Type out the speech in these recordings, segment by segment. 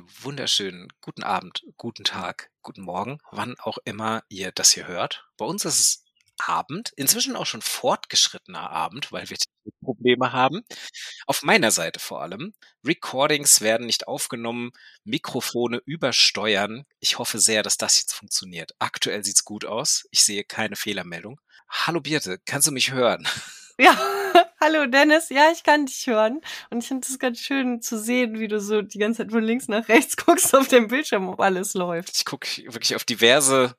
einen wunderschönen guten Abend, guten Tag, guten Morgen, wann auch immer ihr das hier hört. Bei uns ist es Abend, inzwischen auch schon fortgeschrittener Abend, weil wir Probleme haben. Auf meiner Seite vor allem. Recordings werden nicht aufgenommen, Mikrofone übersteuern. Ich hoffe sehr, dass das jetzt funktioniert. Aktuell sieht's gut aus. Ich sehe keine Fehlermeldung. Hallo Birte, kannst du mich hören? Ja, hallo Dennis. Ja, ich kann dich hören. Und ich finde es ganz schön zu sehen, wie du so die ganze Zeit von links nach rechts guckst auf dem Bildschirm, ob alles läuft. Ich gucke wirklich auf diverse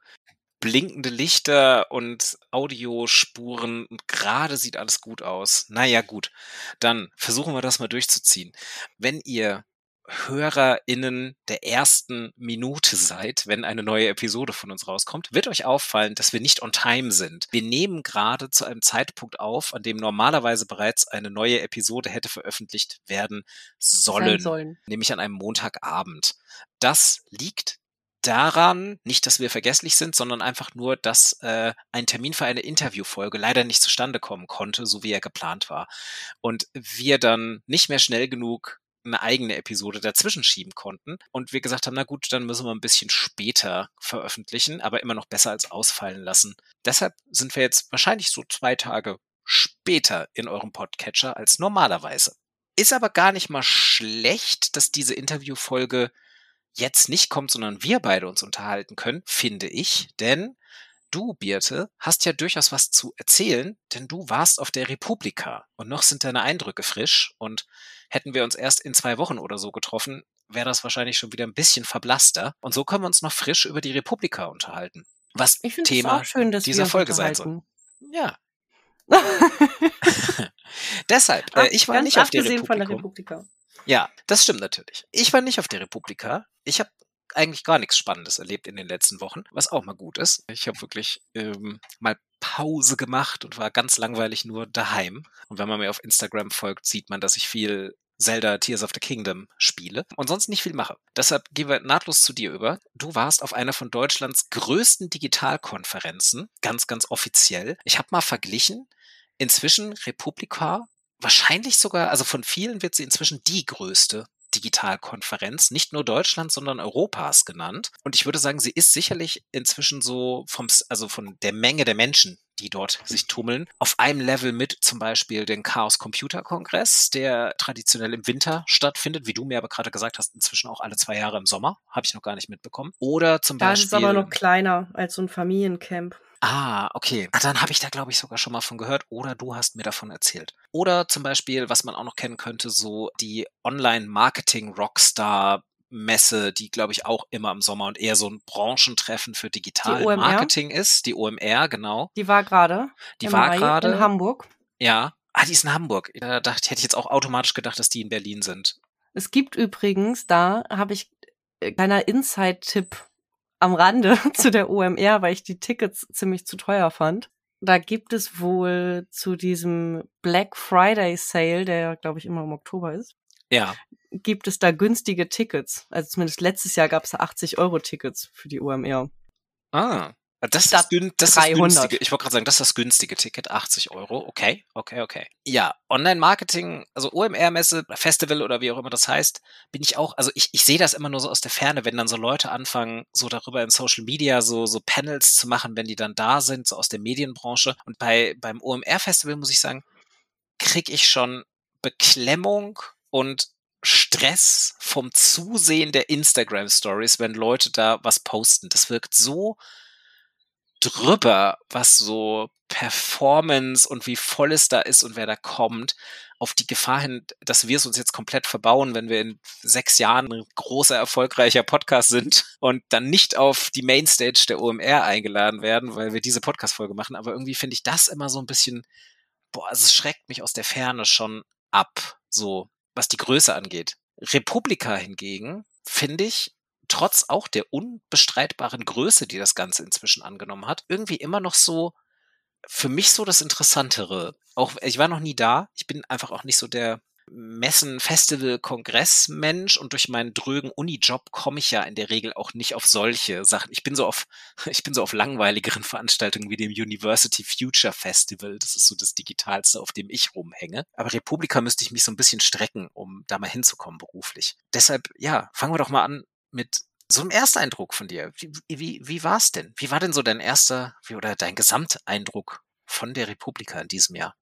blinkende Lichter und Audiospuren und gerade sieht alles gut aus. Naja, gut. Dann versuchen wir das mal durchzuziehen. Wenn ihr HörerInnen der ersten Minute seid, wenn eine neue Episode von uns rauskommt, wird euch auffallen, dass wir nicht on time sind. Wir nehmen gerade zu einem Zeitpunkt auf, an dem normalerweise bereits eine neue Episode hätte veröffentlicht werden sollen, sollen. nämlich an einem Montagabend. Das liegt daran, nicht, dass wir vergesslich sind, sondern einfach nur, dass äh, ein Termin für eine Interviewfolge leider nicht zustande kommen konnte, so wie er geplant war. Und wir dann nicht mehr schnell genug eine eigene Episode dazwischen schieben konnten. Und wir gesagt haben, na gut, dann müssen wir ein bisschen später veröffentlichen, aber immer noch besser als ausfallen lassen. Deshalb sind wir jetzt wahrscheinlich so zwei Tage später in eurem Podcatcher als normalerweise. Ist aber gar nicht mal schlecht, dass diese Interviewfolge jetzt nicht kommt, sondern wir beide uns unterhalten können, finde ich. Denn du, Birte, hast ja durchaus was zu erzählen, denn du warst auf der Republika und noch sind deine Eindrücke frisch und hätten wir uns erst in zwei Wochen oder so getroffen, wäre das wahrscheinlich schon wieder ein bisschen verblasster. Und so können wir uns noch frisch über die Republika unterhalten. Was Thema schön, dieser Folge sein soll. Ja. Deshalb, äh, ich war Ganz nicht auf der Republika. Ja, das stimmt natürlich. Ich war nicht auf der Republika. Ich habe eigentlich gar nichts Spannendes erlebt in den letzten Wochen, was auch mal gut ist. Ich habe wirklich ähm, mal Pause gemacht und war ganz langweilig nur daheim. Und wenn man mir auf Instagram folgt, sieht man, dass ich viel Zelda Tears of the Kingdom spiele und sonst nicht viel mache. Deshalb gehen wir nahtlos zu dir über. Du warst auf einer von Deutschlands größten Digitalkonferenzen, ganz, ganz offiziell. Ich habe mal verglichen. Inzwischen Republika wahrscheinlich sogar, also von vielen wird sie inzwischen die größte Digitalkonferenz, nicht nur Deutschland, sondern Europas genannt. Und ich würde sagen, sie ist sicherlich inzwischen so vom, also von der Menge der Menschen, die dort sich tummeln, auf einem Level mit zum Beispiel den Chaos Computer Kongress, der traditionell im Winter stattfindet, wie du mir aber gerade gesagt hast, inzwischen auch alle zwei Jahre im Sommer, habe ich noch gar nicht mitbekommen. Oder zum da Beispiel. Das ist aber noch kleiner als so ein Familiencamp. Ah, okay. Ah, dann habe ich da, glaube ich, sogar schon mal von gehört oder du hast mir davon erzählt. Oder zum Beispiel, was man auch noch kennen könnte, so die Online-Marketing-Rockstar Messe, die glaube ich auch immer im Sommer und eher so ein Branchentreffen für Digital Marketing ist. Die OMR, genau. Die war gerade. Die war gerade in Hamburg. Ja. Ah, die ist in Hamburg. Da dachte, hätte ich jetzt auch automatisch gedacht, dass die in Berlin sind. Es gibt übrigens, da habe ich äh, kleiner Inside-Tipp am Rande zu der OMR, weil ich die Tickets ziemlich zu teuer fand. Da gibt es wohl zu diesem Black Friday Sale, der glaube ich immer im Oktober ist. Ja. Gibt es da günstige Tickets? Also zumindest letztes Jahr gab es da 80 Euro Tickets für die OMR. Ah. Das ist, das, das ist das günstige. Ich wollte gerade sagen, das ist das günstige Ticket, 80 Euro. Okay, okay, okay. Ja, Online-Marketing, also OMR-Messe, Festival oder wie auch immer das heißt, bin ich auch, also ich, ich sehe das immer nur so aus der Ferne, wenn dann so Leute anfangen, so darüber in Social Media so, so Panels zu machen, wenn die dann da sind, so aus der Medienbranche. Und bei, beim OMR-Festival muss ich sagen, krieg ich schon Beklemmung und Stress vom Zusehen der Instagram Stories, wenn Leute da was posten. Das wirkt so drüber, was so Performance und wie voll es da ist und wer da kommt, auf die Gefahr hin, dass wir es uns jetzt komplett verbauen, wenn wir in sechs Jahren ein großer, erfolgreicher Podcast sind und dann nicht auf die Mainstage der OMR eingeladen werden, weil wir diese Podcast-Folge machen. Aber irgendwie finde ich das immer so ein bisschen, boah, also es schreckt mich aus der Ferne schon ab, so was die Größe angeht. Republika hingegen, finde ich, trotz auch der unbestreitbaren Größe, die das Ganze inzwischen angenommen hat, irgendwie immer noch so für mich so das Interessantere. Auch ich war noch nie da. Ich bin einfach auch nicht so der Messen, Festival, Kongressmensch und durch meinen drögen Unijob komme ich ja in der Regel auch nicht auf solche Sachen. Ich bin so auf, ich bin so auf langweiligeren Veranstaltungen wie dem University Future Festival. Das ist so das Digitalste, auf dem ich rumhänge. Aber Republika müsste ich mich so ein bisschen strecken, um da mal hinzukommen beruflich. Deshalb, ja, fangen wir doch mal an mit so einem Ersteindruck von dir. Wie, wie, wie war es denn? Wie war denn so dein erster, wie, oder dein Gesamteindruck von der Republika in diesem Jahr?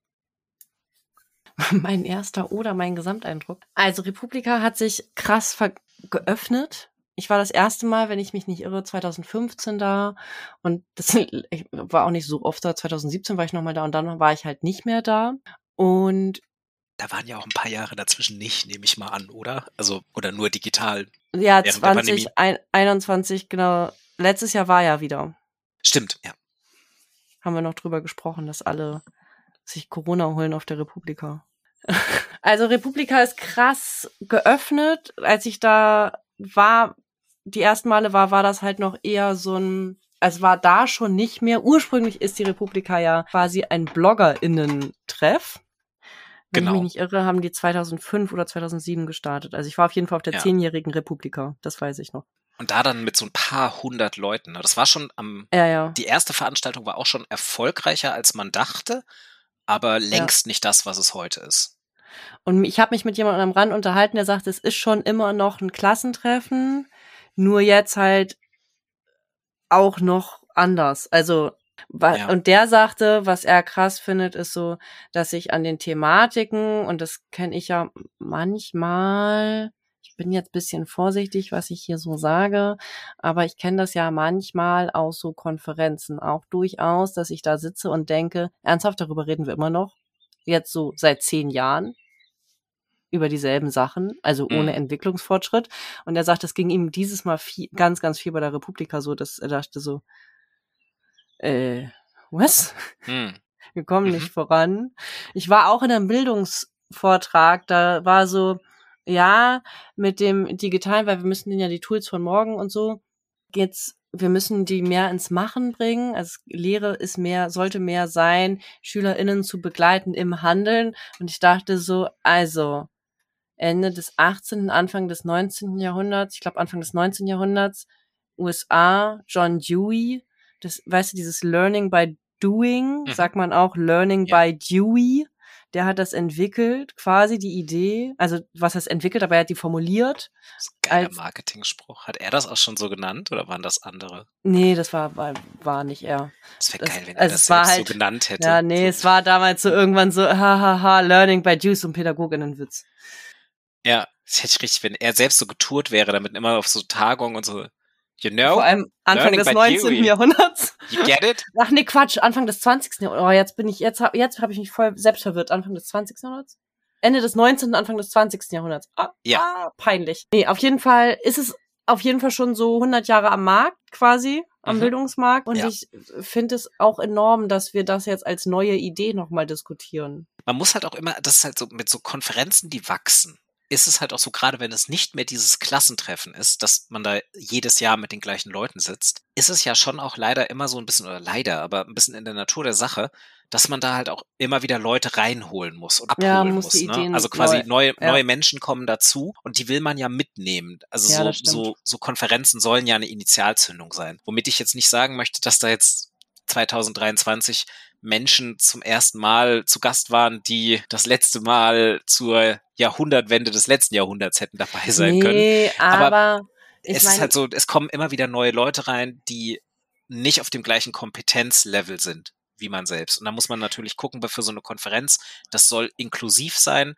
mein erster oder mein Gesamteindruck. Also Republika hat sich krass geöffnet. Ich war das erste Mal, wenn ich mich nicht irre, 2015 da und das ich war auch nicht so oft da. 2017 war ich nochmal da und dann war ich halt nicht mehr da. Und da waren ja auch ein paar Jahre dazwischen nicht, nehme ich mal an, oder? Also, oder nur digital. Ja, 2021, genau. Letztes Jahr war ja wieder. Stimmt, ja. Haben wir noch drüber gesprochen, dass alle sich Corona holen auf der Republika. Also Republika ist krass geöffnet. Als ich da war, die ersten Male war, war das halt noch eher so ein, also war da schon nicht mehr. Ursprünglich ist die Republika ja quasi ein BloggerInnen-Treff. Wenn genau. ich mich nicht irre, haben die 2005 oder 2007 gestartet. Also ich war auf jeden Fall auf der ja. zehnjährigen Republika. Das weiß ich noch. Und da dann mit so ein paar hundert Leuten. Ne? Das war schon am, ja, ja. die erste Veranstaltung war auch schon erfolgreicher, als man dachte aber längst ja. nicht das, was es heute ist. Und ich habe mich mit jemandem am Rand unterhalten, der sagt, es ist schon immer noch ein Klassentreffen, nur jetzt halt auch noch anders. Also ja. und der sagte, was er krass findet, ist so, dass sich an den Thematiken und das kenne ich ja manchmal ich bin jetzt bisschen vorsichtig, was ich hier so sage, aber ich kenne das ja manchmal aus so Konferenzen auch durchaus, dass ich da sitze und denke, ernsthaft, darüber reden wir immer noch, jetzt so seit zehn Jahren über dieselben Sachen, also ohne mhm. Entwicklungsfortschritt. Und er sagt, es ging ihm dieses Mal viel, ganz, ganz viel bei der Republika so, dass er dachte so, äh, was? Mhm. Wir kommen mhm. nicht voran. Ich war auch in einem Bildungsvortrag, da war so, ja, mit dem Digitalen, weil wir müssen ja die Tools von morgen und so, jetzt wir müssen die mehr ins Machen bringen. Also Lehre ist mehr, sollte mehr sein, SchülerInnen zu begleiten im Handeln. Und ich dachte so, also Ende des 18., Anfang des 19. Jahrhunderts, ich glaube Anfang des 19. Jahrhunderts, USA, John Dewey, das, weißt du, dieses Learning by Doing, mhm. sagt man auch Learning ja. by Dewey der hat das entwickelt, quasi die Idee, also was heißt entwickelt, aber er hat die formuliert. Das ist ein geiler Marketing-Spruch. Hat er das auch schon so genannt oder waren das andere? Nee, das war, war, war nicht er. Das wäre geil, wenn er also das selbst halt, so genannt hätte. Ja, nee, so. es war damals so irgendwann so, hahaha, Learning by Juice und Pädagoginnenwitz. Ja, das hätte ich richtig, wenn er selbst so getourt wäre, damit immer auf so Tagungen und so, You know? Vor allem Anfang des 19. Dewey. Jahrhunderts. You get it? Ach nee, Quatsch, Anfang des 20. Jahrhunderts. Oh, jetzt bin ich, jetzt hab, jetzt habe ich mich voll selbst verwirrt. Anfang des 20. Jahrhunderts? Ende des 19., Anfang des 20. Jahrhunderts. Ah, ja. Ah, peinlich. Nee, auf jeden Fall ist es auf jeden Fall schon so 100 Jahre am Markt quasi, am mhm. Bildungsmarkt. Und ja. ich finde es auch enorm, dass wir das jetzt als neue Idee nochmal diskutieren. Man muss halt auch immer, das ist halt so mit so Konferenzen, die wachsen ist es halt auch so, gerade wenn es nicht mehr dieses Klassentreffen ist, dass man da jedes Jahr mit den gleichen Leuten sitzt, ist es ja schon auch leider immer so ein bisschen, oder leider, aber ein bisschen in der Natur der Sache, dass man da halt auch immer wieder Leute reinholen muss und abholen ja, muss. muss ne? Also quasi neue, ja. neue Menschen kommen dazu und die will man ja mitnehmen. Also ja, so, so, so Konferenzen sollen ja eine Initialzündung sein. Womit ich jetzt nicht sagen möchte, dass da jetzt 2023 Menschen zum ersten Mal zu Gast waren, die das letzte Mal zur Jahrhundertwende des letzten Jahrhunderts hätten dabei sein nee, können. Aber, aber es ist halt so, es kommen immer wieder neue Leute rein, die nicht auf dem gleichen Kompetenzlevel sind wie man selbst. Und da muss man natürlich gucken, für so eine Konferenz, das soll inklusiv sein.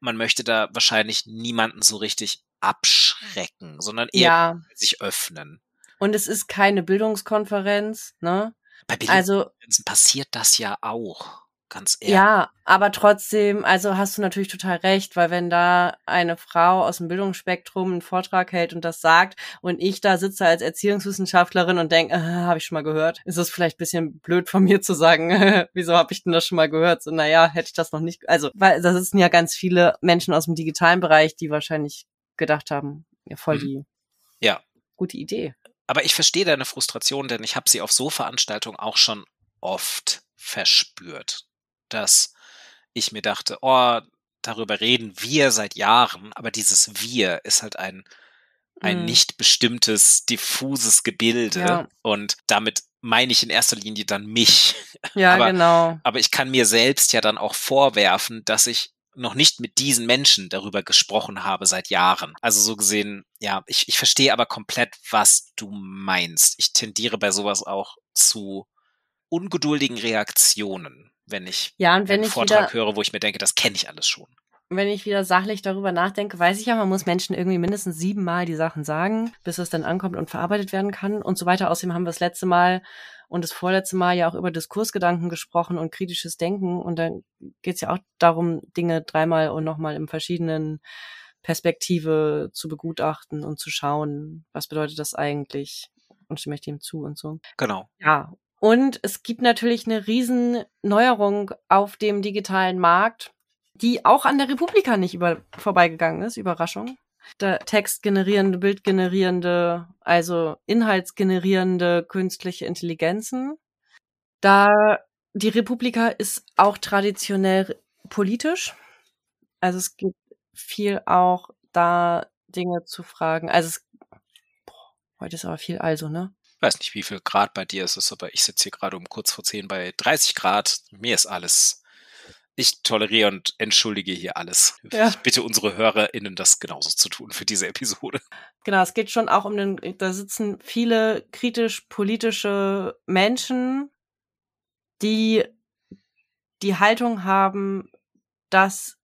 Man möchte da wahrscheinlich niemanden so richtig abschrecken, sondern eher ja. sich öffnen. Und es ist keine Bildungskonferenz, ne? Bei also passiert das ja auch. Ganz ehrlich. Ja, aber trotzdem, also hast du natürlich total recht, weil wenn da eine Frau aus dem Bildungsspektrum einen Vortrag hält und das sagt und ich da sitze als Erziehungswissenschaftlerin und denke, äh, habe ich schon mal gehört, ist es vielleicht bisschen blöd von mir zu sagen, wieso habe ich denn das schon mal gehört? So, naja, hätte ich das noch nicht, also, weil da sitzen ja ganz viele Menschen aus dem digitalen Bereich, die wahrscheinlich gedacht haben, ja, voll mhm. die ja. gute Idee aber ich verstehe deine Frustration, denn ich habe sie auf so Veranstaltungen auch schon oft verspürt, dass ich mir dachte, oh, darüber reden wir seit Jahren, aber dieses wir ist halt ein, ein Mhm. nicht bestimmtes, diffuses Gebilde. Ja. Und damit meine ich in erster Linie dann mich. Ja, Aber- genau. Aber ich kann mir selbst ja dann auch vorwerfen, dass ich noch nicht mit diesen Menschen darüber gesprochen habe seit Jahren. Also so gesehen, ja, ich, ich verstehe aber komplett, was du meinst. Ich tendiere bei sowas auch zu ungeduldigen Reaktionen, wenn ich Ja, und wenn einen ich Vortrag höre, wo ich mir denke, das kenne ich alles schon. wenn ich wieder sachlich darüber nachdenke, weiß ich ja, man muss Menschen irgendwie mindestens siebenmal die Sachen sagen, bis es dann ankommt und verarbeitet werden kann und so weiter. Außerdem haben wir das letzte Mal und das vorletzte Mal ja auch über Diskursgedanken gesprochen und kritisches Denken. Und dann geht es ja auch darum, Dinge dreimal und nochmal in verschiedenen Perspektive zu begutachten und zu schauen, was bedeutet das eigentlich und stimme ich dem zu und so. Genau. Ja, und es gibt natürlich eine riesen Neuerung auf dem digitalen Markt, die auch an der Republika nicht über, vorbeigegangen ist. Überraschung. Textgenerierende, bildgenerierende, also inhaltsgenerierende künstliche Intelligenzen. Da die Republika ist auch traditionell politisch. Also es gibt viel auch da Dinge zu fragen. Also es, boah, heute ist aber viel also, ne? Ich weiß nicht, wie viel Grad bei dir es ist, aber ich sitze hier gerade um kurz vor zehn bei 30 Grad. Mir ist alles. Ich toleriere und entschuldige hier alles. Ja. Ich bitte unsere HörerInnen, das genauso zu tun für diese Episode. Genau, es geht schon auch um den, da sitzen viele kritisch-politische Menschen, die die Haltung haben, dass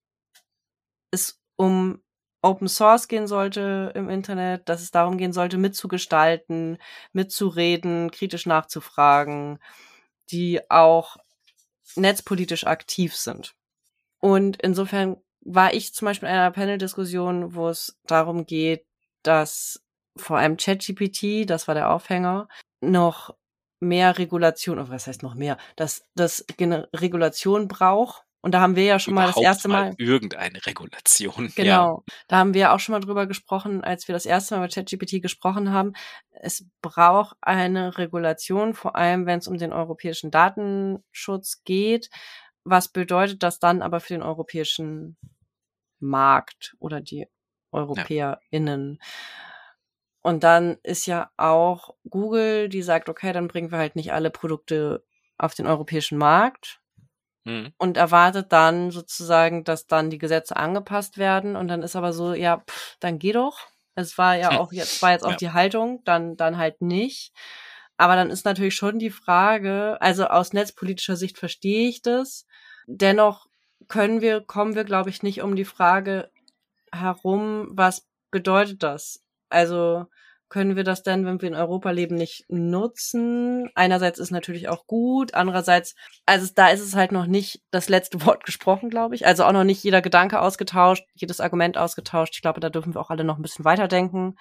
es um Open Source gehen sollte im Internet, dass es darum gehen sollte, mitzugestalten, mitzureden, kritisch nachzufragen, die auch netzpolitisch aktiv sind. Und insofern war ich zum Beispiel in einer Panel-Diskussion, wo es darum geht, dass vor allem ChatGPT, das war der Aufhänger, noch mehr Regulation, oder was heißt noch mehr, dass das Regulation braucht. Und da haben wir ja schon mal das erste Mal, irgendeine Regulation. Ja. genau, da haben wir auch schon mal drüber gesprochen, als wir das erste Mal mit ChatGPT gesprochen haben. Es braucht eine Regulation, vor allem wenn es um den europäischen Datenschutz geht. Was bedeutet das dann aber für den europäischen Markt oder die EuropäerInnen? Und dann ist ja auch Google, die sagt, okay, dann bringen wir halt nicht alle Produkte auf den europäischen Markt Hm. und erwartet dann sozusagen, dass dann die Gesetze angepasst werden. Und dann ist aber so, ja, pff, dann geh doch. Es war ja auch jetzt, war jetzt auch Ja. die Haltung, dann, dann halt nicht. Aber dann ist natürlich schon die Frage, also aus netzpolitischer Sicht verstehe ich das. Dennoch können wir, kommen wir, glaube ich, nicht um die Frage herum, was bedeutet das? Also können wir das denn, wenn wir in Europa leben, nicht nutzen? Einerseits ist natürlich auch gut, andererseits, also da ist es halt noch nicht das letzte Wort gesprochen, glaube ich. Also auch noch nicht jeder Gedanke ausgetauscht, jedes Argument ausgetauscht. Ich glaube, da dürfen wir auch alle noch ein bisschen weiterdenken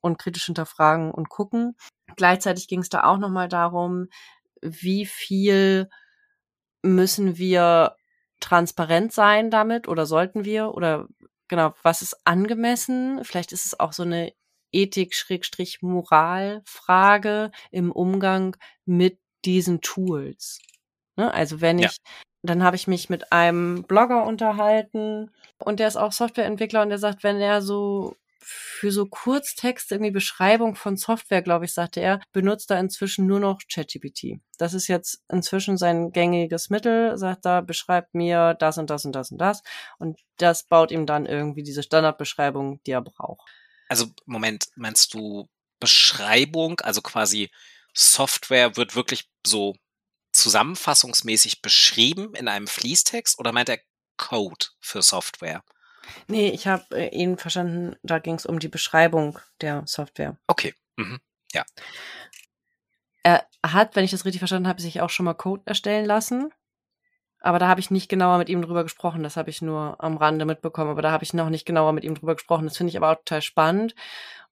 und kritisch hinterfragen und gucken. Gleichzeitig ging es da auch nochmal darum, wie viel müssen wir transparent sein damit oder sollten wir oder genau, was ist angemessen? Vielleicht ist es auch so eine Ethik-Moral-Frage im Umgang mit diesen Tools. Ne? Also wenn Ja. ich, dann habe ich mich mit einem Blogger unterhalten und der ist auch Softwareentwickler und der sagt, wenn er so für so Kurztexte, irgendwie Beschreibung von Software, glaube ich, sagte er, benutzt er inzwischen nur noch ChatGPT. Das ist jetzt inzwischen sein gängiges Mittel, sagt er, beschreibt mir das und das und das und das. Und das baut ihm dann irgendwie diese Standardbeschreibung, die er braucht. Also, Moment, meinst du Beschreibung, also quasi Software wird wirklich so zusammenfassungsmäßig beschrieben in einem Fließtext oder meint er Code für Software? Nee, ich habe äh, ihn verstanden, da ging es um die Beschreibung der Software. Okay. Mhm. Er hat, wenn ich das richtig verstanden habe, sich auch schon mal Code erstellen lassen. Aber da habe ich nicht genauer mit ihm drüber gesprochen. Das habe ich nur am Rande mitbekommen. Aber da habe ich noch nicht genauer mit ihm drüber gesprochen. Das finde ich aber auch total spannend.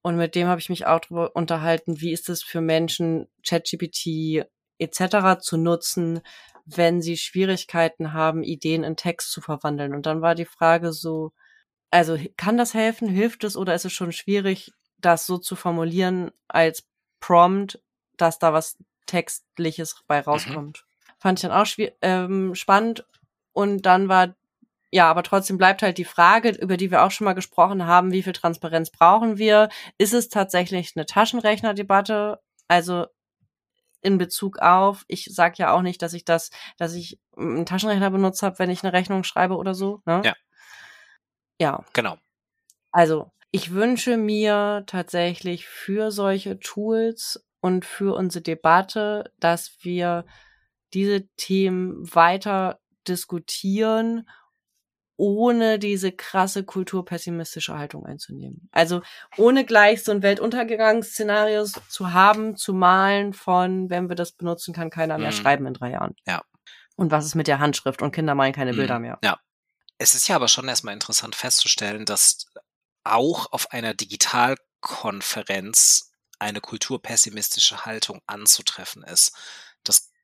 Und mit dem habe ich mich auch drüber unterhalten, wie ist es für Menschen, ChatGPT etc. zu nutzen, wenn sie Schwierigkeiten haben, Ideen in Text zu verwandeln. Und dann war die Frage so, also kann das helfen? Hilft es oder ist es schon schwierig, das so zu formulieren als Prompt, dass da was Textliches bei rauskommt? Fand ich dann auch ähm, spannend. Und dann war ja, aber trotzdem bleibt halt die Frage, über die wir auch schon mal gesprochen haben, wie viel Transparenz brauchen wir? Ist es tatsächlich eine Taschenrechnerdebatte? Also in Bezug auf, ich sag ja auch nicht, dass ich das, dass ich einen Taschenrechner benutzt habe, wenn ich eine Rechnung schreibe oder so. Ne? Ja. Ja. Genau. Also ich wünsche mir tatsächlich für solche Tools und für unsere Debatte, dass wir diese Themen weiter diskutieren ohne diese krasse kulturpessimistische Haltung einzunehmen. Also ohne gleich so ein Weltuntergangsszenario zu haben, zu malen von, wenn wir das benutzen, kann keiner mehr mhm. schreiben in drei Jahren. Ja. Und was ist mit der Handschrift? Und Kinder malen keine mhm. Bilder mehr. Ja. Es ist ja aber schon erstmal interessant festzustellen, dass auch auf einer Digitalkonferenz eine kulturpessimistische Haltung anzutreffen ist.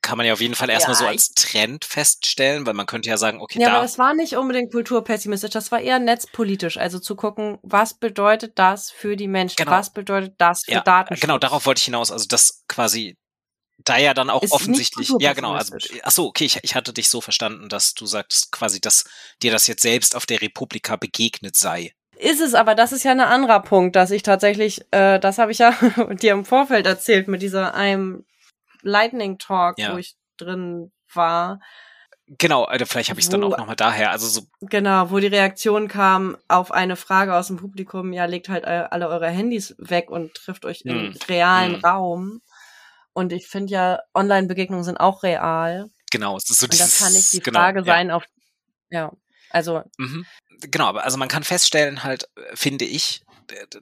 Das kann man ja auf jeden Fall erstmal ja, so als Trend feststellen, weil man könnte ja sagen, okay, ja, da. aber es war nicht unbedingt kulturpessimistisch, das war eher netzpolitisch, also zu gucken, was bedeutet das für die Menschen, genau. was bedeutet das für ja, Datenschutz. Genau, darauf wollte ich hinaus, also das quasi da ja dann auch ist offensichtlich, ja genau, also ach so, okay, ich, ich hatte dich so verstanden, dass du sagst quasi, dass dir das jetzt selbst auf der Republika begegnet sei. Ist es, aber das ist ja ein anderer Punkt, dass ich tatsächlich, äh, das habe ich ja dir im Vorfeld erzählt mit dieser einem Lightning Talk, ja. wo ich drin war. Genau, also vielleicht habe ich es dann auch nochmal daher. Also so genau, wo die Reaktion kam auf eine Frage aus dem Publikum, ja, legt halt alle eure Handys weg und trifft euch im hm. realen hm. Raum. Und ich finde ja, Online-Begegnungen sind auch real. Genau, es ist so dieses, Und das kann nicht die genau, Frage ja. sein auf, ja, also. Mhm. Genau, aber also man kann feststellen halt, finde ich,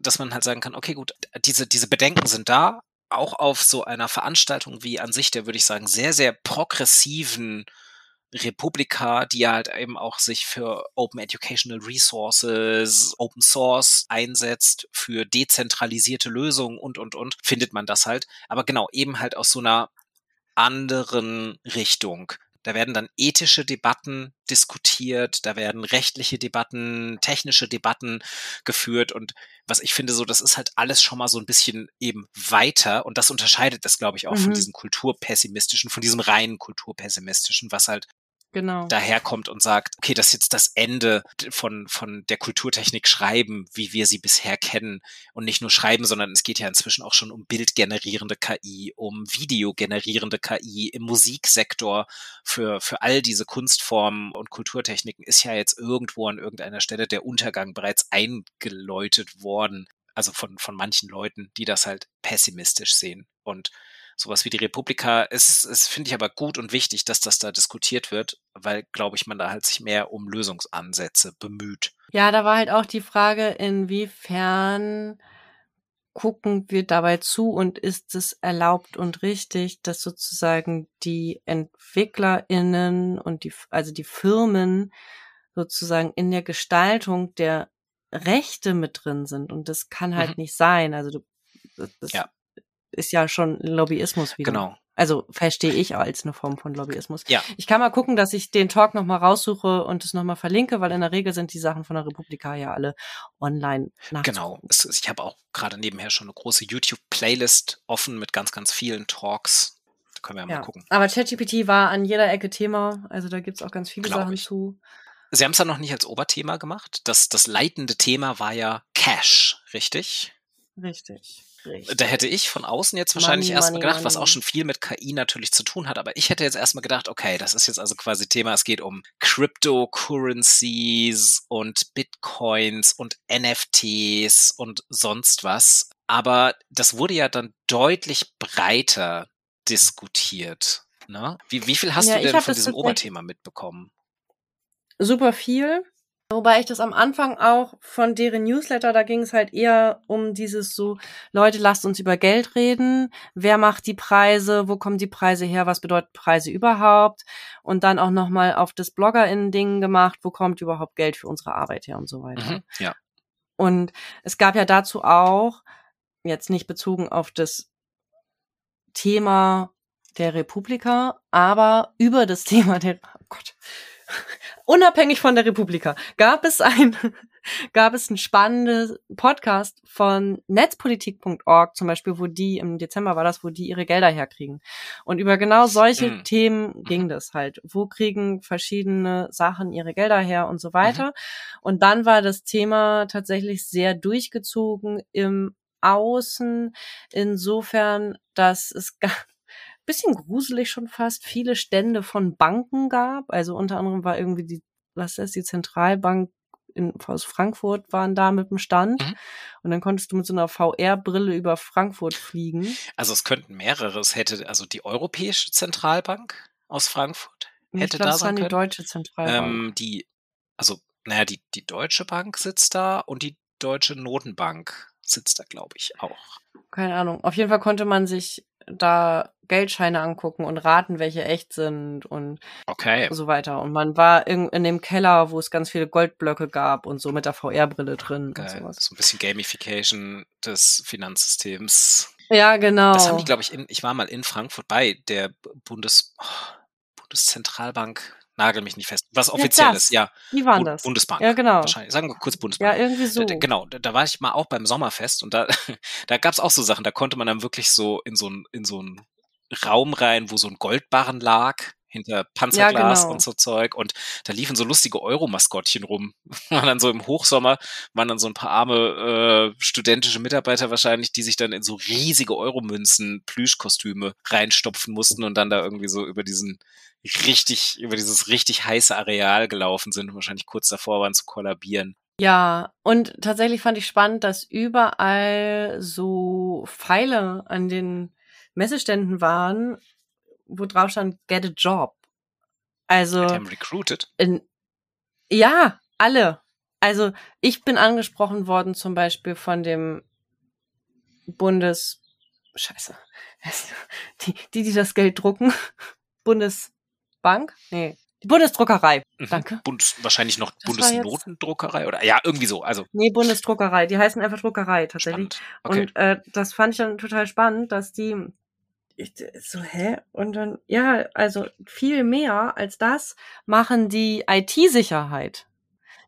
dass man halt sagen kann, okay, gut, diese, diese Bedenken sind da, auch auf so einer Veranstaltung wie an sich der, würde ich sagen, sehr, sehr progressiven Republika, die halt eben auch sich für Open Educational Resources, Open Source einsetzt, für dezentralisierte Lösungen und, und, und, findet man das halt. Aber genau, eben halt aus so einer anderen Richtung. Da werden dann ethische Debatten diskutiert, da werden rechtliche Debatten, technische Debatten geführt und was ich finde so, das ist halt alles schon mal so ein bisschen eben weiter und das unterscheidet das, glaube ich, auch mhm. von diesem kulturpessimistischen, von diesem reinen kulturpessimistischen, was halt genau. daherkommt und sagt, okay, das ist jetzt das Ende von, von der Kulturtechnik schreiben, wie wir sie bisher kennen. Und nicht nur schreiben, sondern es geht ja inzwischen auch schon um bildgenerierende KI, um videogenerierende KI im Musiksektor für, für all diese Kunstformen und Kulturtechniken ist ja jetzt irgendwo an irgendeiner Stelle der Untergang bereits eingeläutet worden. Also von, von manchen Leuten, die das halt pessimistisch sehen. Und sowas wie die Republika. Es, es finde ich aber gut und wichtig, dass das da diskutiert wird, weil, glaube ich, man da halt sich mehr um Lösungsansätze bemüht. Ja, da war halt auch die Frage, inwiefern gucken wir dabei zu und ist es erlaubt und richtig, dass sozusagen die EntwicklerInnen und die, also die Firmen sozusagen in der Gestaltung der Rechte mit drin sind. Und das kann halt mhm. nicht sein. Also du, das, ja ist ja schon Lobbyismus wieder. Genau. Also verstehe ich als eine Form von Lobbyismus. Ja. Ich kann mal gucken, dass ich den Talk nochmal raussuche und es nochmal verlinke, weil in der Regel sind die Sachen von der Republika ja alle online Genau. ich habe auch gerade nebenher schon eine große YouTube-Playlist offen mit ganz, ganz vielen Talks. Da können wir ja, ja. mal gucken. Aber ChatGPT war an jeder Ecke Thema. Also da gibt's auch ganz viele Glaub Sachen ich. zu. Sie haben es dann noch nicht als Oberthema gemacht. Das, das leitende Thema war ja Cash, richtig? Richtig. Richtig. Da hätte ich von außen jetzt wahrscheinlich erstmal gedacht, money. was auch schon viel mit KI natürlich zu tun hat, aber ich hätte jetzt erstmal gedacht, okay, das ist jetzt also quasi Thema, es geht um Cryptocurrencies und Bitcoins und NFTs und sonst was. Aber das wurde ja dann deutlich breiter diskutiert. Ne? Wie, wie viel hast ja, du denn von diesem Oberthema mitbekommen? Super viel. Wobei ich das am Anfang auch von deren Newsletter, da ging es halt eher um dieses so, Leute, lasst uns über Geld reden, wer macht die Preise, wo kommen die Preise her, was bedeuten Preise überhaupt? Und dann auch nochmal auf das BloggerInnen-Ding gemacht, wo kommt überhaupt Geld für unsere Arbeit her? Und so weiter. Mhm, ja. Und es gab ja dazu auch, jetzt nicht bezogen auf das Thema der Republika, aber über das Thema der, oh Gott, unabhängig von der Republika, gab es ein gab es einen spannenden Podcast von netzpolitik.org zum Beispiel, wo die, im Dezember war das, wo die ihre Gelder herkriegen. Und über genau solche Mhm. Themen ging Mhm. das halt. Wo kriegen verschiedene Sachen ihre Gelder her und so Mhm. weiter. Und dann war das Thema tatsächlich sehr durchgezogen im Außen, insofern, dass es bisschen gruselig schon fast viele Stände von Banken gab. Also unter anderem war irgendwie die, was ist die Zentralbank in, aus Frankfurt waren da mit dem Stand. Mhm. Und dann konntest du mit so einer VR-Brille über Frankfurt fliegen. Also es könnten mehrere. Es hätte also die Europäische Zentralbank aus Frankfurt hätte ich glaube, da sein die können. Deutsche Zentralbank. Ähm, die, also, naja, die, die Deutsche Bank sitzt da und die Deutsche Notenbank sitzt da, glaube ich, auch. Keine Ahnung. Auf jeden Fall konnte man sich da Geldscheine angucken und raten, welche echt sind und Okay. so weiter. Und man war in, in dem Keller, wo es ganz viele Goldblöcke gab und so mit der VR-Brille drin und Geil. sowas. So ein bisschen Gamification des Finanzsystems. Ja, genau. Das haben die, glaube ich, in, ich war mal in Frankfurt bei der Bundes, oh, Bundeszentralbank, nagel mich nicht fest. Was Ja, offiziell das. ist, ja. Wie waren das? Bundesbank. Ja, genau. Wahrscheinlich. Sagen wir kurz Bundesbank. Ja, irgendwie so. Da- da- Genau, da, war ich mal auch beim Sommerfest und da, da gab es auch so Sachen, da konnte man dann wirklich so in so ein, in so einen Raum rein, wo so ein Goldbarren lag, hinter Panzerglas genau. und so Zeug und da liefen so lustige Euro-Maskottchen rum. Waren dann so im Hochsommer, waren dann so ein paar arme äh, studentische Mitarbeiter wahrscheinlich, die sich dann in so riesige Euromünzen Plüschkostüme reinstopfen mussten und dann da irgendwie so über diesen richtig, über dieses richtig heiße Areal gelaufen sind und wahrscheinlich kurz davor waren zu kollabieren. Ja, und tatsächlich fand ich spannend, dass überall so Pfeile an den Messeständen waren, wo drauf stand, get a job. Also, Hat recruited? in, ja, alle. Also, ich bin angesprochen worden zum Beispiel von dem Bundes, scheiße, die, die, die das Geld drucken, Bundesbank? Nee, die Bundesdruckerei. Mhm. Danke. Bundes, wahrscheinlich noch Das Bundesnotendruckerei oder ja, irgendwie so. Also Nee, Bundesdruckerei. Die heißen einfach Druckerei tatsächlich. Okay. Und äh, das fand ich dann total spannend, dass die ich, so, hä? Und dann, ja, also viel mehr als das machen die IT-Sicherheit.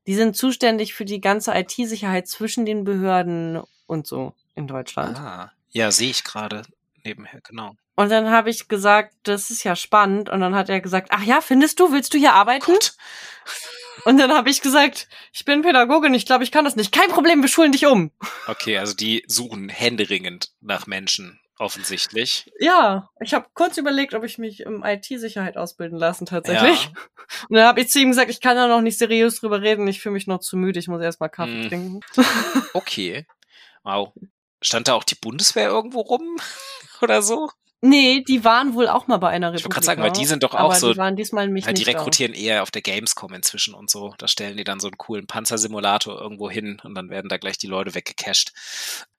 Die sind zuständig für die ganze IT-Sicherheit zwischen den Behörden und so in Deutschland. ah, ja, sehe ich gerade nebenher, genau. Und dann habe ich gesagt, das ist ja spannend. Und dann hat er gesagt, ach ja, findest du, willst du hier arbeiten? Gut. Und dann habe ich gesagt, ich bin Pädagogin, ich glaube, ich kann das nicht. Kein Problem, wir schulen dich um. Okay, also die suchen händeringend nach Menschen, offensichtlich. Ja, ich habe kurz überlegt, ob ich mich im IT-Sicherheit ausbilden lassen tatsächlich. Ja. Und dann habe ich zu ihm gesagt, ich kann da noch nicht seriös drüber reden, ich fühle mich noch zu müde, ich muss erstmal Kaffee Hm. trinken. Okay. Wow. Stand da auch die Bundeswehr irgendwo rum oder so? Nee, die waren wohl auch mal bei einer Ich wollte Republik. gerade sagen, weil die sind doch auch aber so. Die waren diesmal nämlich Ja, die nicht da. rekrutieren eher auf der Gamescom inzwischen und so. Da stellen die dann so einen coolen Panzersimulator irgendwo hin und dann werden da gleich die Leute weggecached.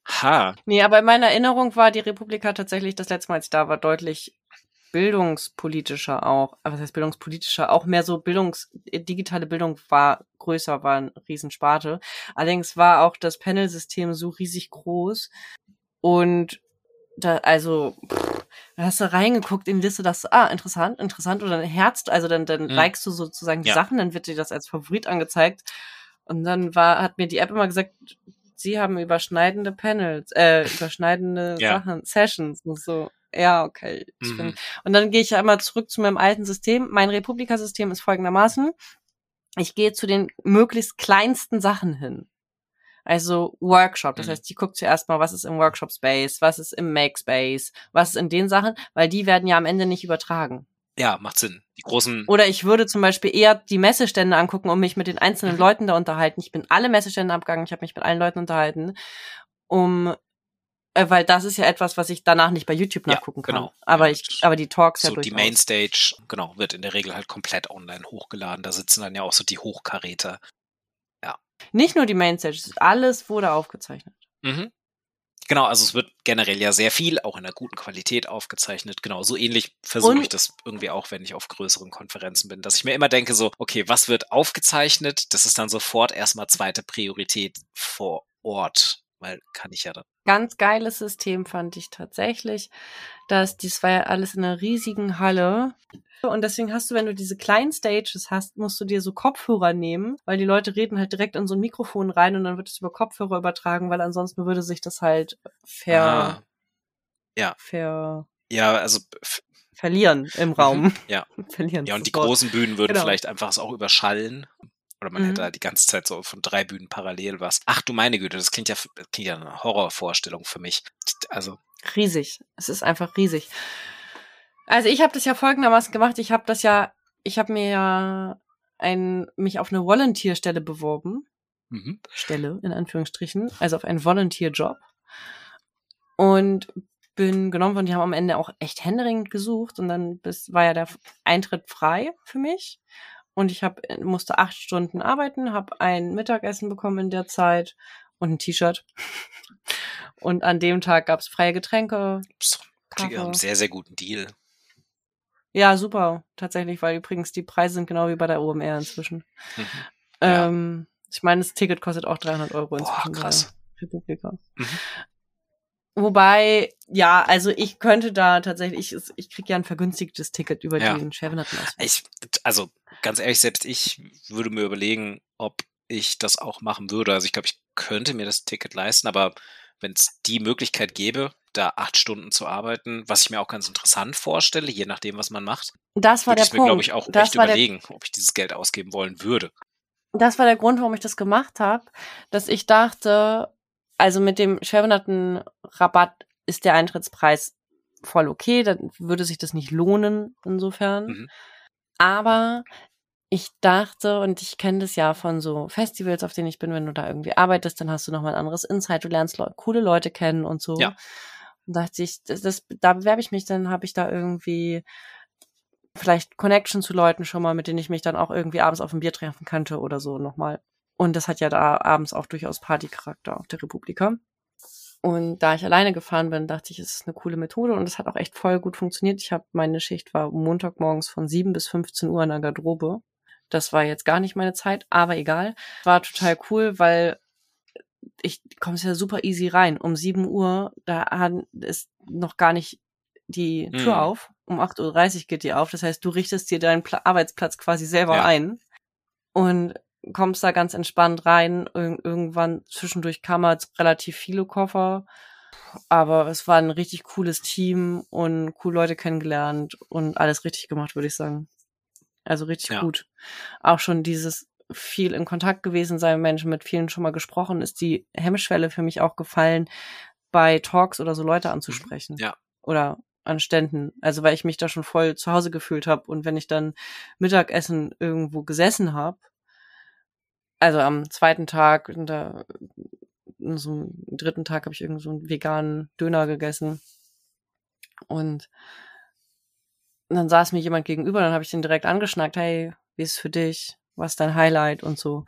Ha. Nee, aber in meiner Erinnerung war die Republika tatsächlich das letzte Mal, als ich da war, deutlich bildungspolitischer auch. Aber was heißt bildungspolitischer? Auch mehr so Bildungs, digitale Bildung war größer, war eine Riesensparte. Allerdings war auch das Panelsystem so riesig groß und da, also, pff, da hast du reingeguckt in die Liste, das, ah, interessant, interessant, oder dann herzt, also dann, dann Mhm. likest du sozusagen die Ja. Sachen, dann wird dir das als Favorit angezeigt. Und dann war, hat mir die App immer gesagt, sie haben überschneidende Panels, äh, überschneidende Ja. Sachen, Sessions und so. Ja, okay. Mhm. bin, und dann gehe ich ja immer zurück zu meinem alten System. Mein Republika-System ist folgendermaßen. Ich gehe zu den möglichst kleinsten Sachen hin. Also Workshop. Das Mhm. heißt, ich gucke zuerst mal, was ist im Workshop Space, was ist im Make Space, was ist in den Sachen, weil die werden ja am Ende nicht übertragen. Ja, macht Sinn. Die großen. Oder ich würde zum Beispiel eher die Messestände angucken und mich mit den einzelnen Mhm. Leuten da unterhalten. Ich bin alle Messestände abgegangen, ich habe mich mit allen Leuten unterhalten, um äh, weil das ist ja etwas, was ich danach nicht bei YouTube Ja, nachgucken kann. genau. Aber Ja, ich, aber die Talks ja so die durchaus. Mainstage, genau, wird in der Regel halt komplett online hochgeladen. Da sitzen dann ja auch so die Hochkaräter. Nicht nur die Mainstage, alles wurde aufgezeichnet. Mhm. Genau, also es wird generell ja sehr viel, auch in einer guten Qualität aufgezeichnet. Genau, so ähnlich versuche ich das irgendwie auch, wenn ich auf größeren Konferenzen bin, dass ich mir immer denke so, okay, was wird aufgezeichnet? Das ist dann sofort erstmal zweite Priorität vor Ort. weil kann ich ja dann. Ganz geiles System fand ich tatsächlich, dass dies war ja alles in einer riesigen Halle. Und deswegen hast du, wenn du diese kleinen Stages hast, musst du dir so Kopfhörer nehmen, weil die Leute reden halt direkt in so ein Mikrofon rein und dann wird es über Kopfhörer übertragen, weil ansonsten würde sich das halt ver, Ah, ja. ver, Ja, also verlieren im Raum. Mhm, ja. verlieren. Ja, und die großen Bühnen würden Genau. vielleicht einfach es auch überschallen. Oder man Mhm. hätte halt die ganze Zeit so von drei Bühnen parallel was. Ach du meine Güte, das klingt ja, das klingt ja eine Horrorvorstellung für mich. Also, riesig. Es ist einfach riesig. Also ich habe das ja folgendermaßen gemacht. Ich habe das ja, ich habe mir ja ein, mich auf eine Volunteer-Stelle beworben. mhm. Stelle, in Anführungsstrichen, also auf einen Volunteer-Job. Und bin genommen worden. Die haben am Ende auch echt händeringend gesucht und dann bis, war ja der Eintritt frei für mich. Und ich hab, musste acht Stunden arbeiten, habe ein Mittagessen bekommen in der Zeit und ein T-Shirt. Und an dem Tag gab's freie Getränke. Kaffee. sehr, sehr guten Deal. Ja, super, tatsächlich, weil übrigens die Preise sind genau wie bei der OMR inzwischen. Mhm. Ja. Ähm, ich meine, das Ticket kostet auch 300 Euro Boah, inzwischen. bei krass. Republika. Mhm. Wobei, ja, also ich könnte da tatsächlich, ich, ich kriege ja ein vergünstigtes Ticket über Ja. den Chevenatten aus. Ich, also ganz ehrlich, selbst ich würde mir überlegen, ob ich das auch machen würde. Also ich glaube, ich könnte mir das Ticket leisten, aber wenn es die Möglichkeit gäbe, da acht Stunden zu arbeiten, was ich mir auch ganz interessant vorstelle, je nachdem, was man macht, Das war würde der ich mir, glaube ich, auch das echt überlegen, ob ich dieses Geld ausgeben wollen würde. das war der Grund, warum ich das gemacht habe, dass ich dachte, also mit dem Chevenatten-Rabatt ist der Eintrittspreis voll okay, dann würde sich das nicht lohnen insofern. Mhm. Aber ich dachte, und ich kenne das ja von so Festivals, auf denen ich bin, wenn du da irgendwie arbeitest, dann hast du nochmal ein anderes Insight, du lernst Leu coole Leute kennen und so. Ja. Und dachte ich, das, das, da bewerbe ich mich, dann habe ich da irgendwie vielleicht Connection zu Leuten schon mal, mit denen ich mich dann auch irgendwie abends auf ein Bier treffen könnte oder so nochmal. Und das hat ja da abends auch durchaus Partycharakter auf der Republika. Und da ich alleine gefahren bin, dachte ich, es ist eine coole Methode und es hat auch echt voll gut funktioniert. Ich habe meine Schicht war Montagmorgens von 7 bis 15 Uhr in der Garderobe. Das war jetzt gar nicht meine Zeit, aber egal. War total cool, weil ich kommst ja super easy rein. Um 7 Uhr, da ist noch gar nicht die Tür Mhm. auf. Um 8.30 Uhr geht die auf. Das heißt, du richtest dir deinen Pla Arbeitsplatz quasi selber Ja. ein und kommst da ganz entspannt rein. Ir irgendwann zwischendurch kam halt relativ viele Koffer. Aber es war ein richtig cooles Team und cool Leute kennengelernt und alles richtig gemacht, würde ich sagen. Also richtig Ja. gut. Auch schon dieses viel in Kontakt gewesen sein, Menschen mit vielen schon mal gesprochen, ist die Hemmschwelle für mich auch gefallen, bei Talks oder so Leute anzusprechen. Ja. Oder an Ständen. Also weil ich mich da schon voll zu Hause gefühlt habe und wenn ich dann Mittagessen irgendwo gesessen habe, also am zweiten Tag, und da, so am dritten Tag habe ich irgend so einen veganen Döner gegessen und dann saß mir jemand gegenüber, dann habe ich den direkt angeschnackt, hey, wie ist es für dich? Was ist dein Highlight und so.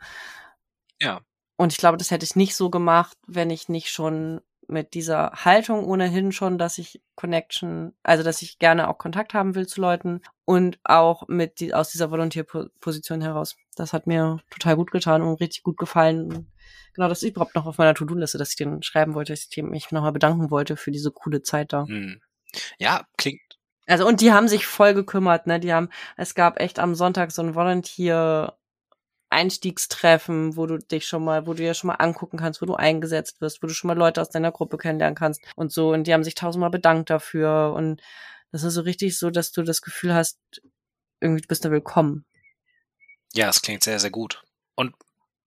Ja. Und ich glaube, das hätte ich nicht so gemacht, wenn ich nicht schon mit dieser Haltung ohnehin schon, dass ich Connection, also dass ich gerne auch Kontakt haben will zu Leuten und auch mit die, aus dieser Volontierposition heraus. Das hat mir total gut getan und richtig gut gefallen. Genau, das ist überhaupt noch auf meiner To-Do-Liste, dass ich den schreiben wollte, dass ich mich nochmal bedanken wollte für diese coole Zeit da. Hm. Ja, klingt. Also und die haben sich voll gekümmert, ne? Die haben, es gab echt am Sonntag so ein Volunteer Einstiegstreffen, wo du dich schon mal, wo du dir schon mal angucken kannst, wo du eingesetzt wirst, wo du schon mal Leute aus deiner Gruppe kennenlernen kannst und so. Und die haben sich tausendmal bedankt dafür. Und das ist so richtig so, dass du das Gefühl hast, irgendwie du bist da willkommen. Ja, es klingt sehr, sehr gut. Und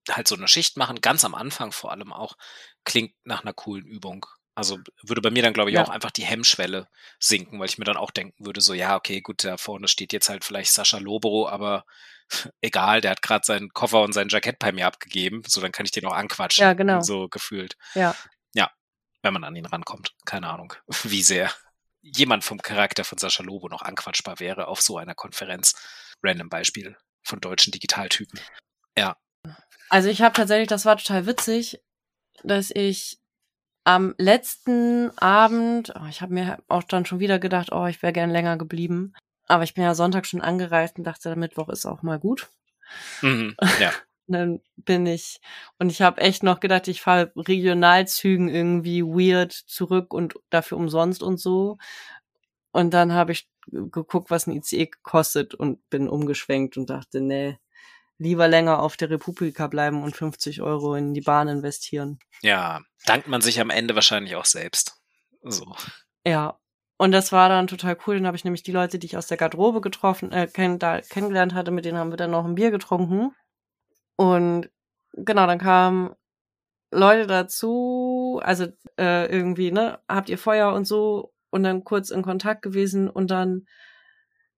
halt so eine Schicht machen, ganz am Anfang vor allem auch, klingt nach einer coolen Übung. Also würde bei mir dann, glaube ich, Ja. auch einfach die Hemmschwelle sinken, weil ich mir dann auch denken würde, so, ja, okay, gut, da vorne steht jetzt halt vielleicht Sascha Lobo, aber egal, der hat gerade seinen Koffer und sein Jackett bei mir abgegeben, so dann kann ich den auch anquatschen. Ja, genau. So gefühlt. Ja. wenn man an ihn rankommt. Keine Ahnung, wie sehr jemand vom Charakter von Sascha Lobo noch anquatschbar wäre auf so einer Konferenz. Random Beispiel von deutschen Digitaltypen. Also ich habe tatsächlich, das war total witzig, dass ich am letzten Abend, oh, ich habe mir auch dann schon wieder gedacht, oh, ich wäre gern länger geblieben. Aber ich bin ja Sonntag schon angereist und dachte, der Mittwoch ist auch mal gut. Mhm, ja, dann bin ich und ich habe echt noch gedacht, ich fahre Regionalzügen irgendwie weird zurück und dafür umsonst und so. Und dann habe ich geguckt, was ein ICE kostet und bin umgeschwenkt und dachte, nee, lieber länger auf der Republika bleiben und 50 Euro in die Bahn investieren. Ja, dankt man sich am Ende wahrscheinlich auch selbst. So. Ja. Und das war dann total cool. Dann habe ich nämlich die Leute, die ich aus der Garderobe getroffen, äh, kenn, da kennengelernt hatte, mit denen haben wir dann noch ein Bier getrunken. Und genau, dann kamen Leute dazu, also äh, irgendwie, ne, habt ihr Feuer und so und dann kurz in Kontakt gewesen und dann,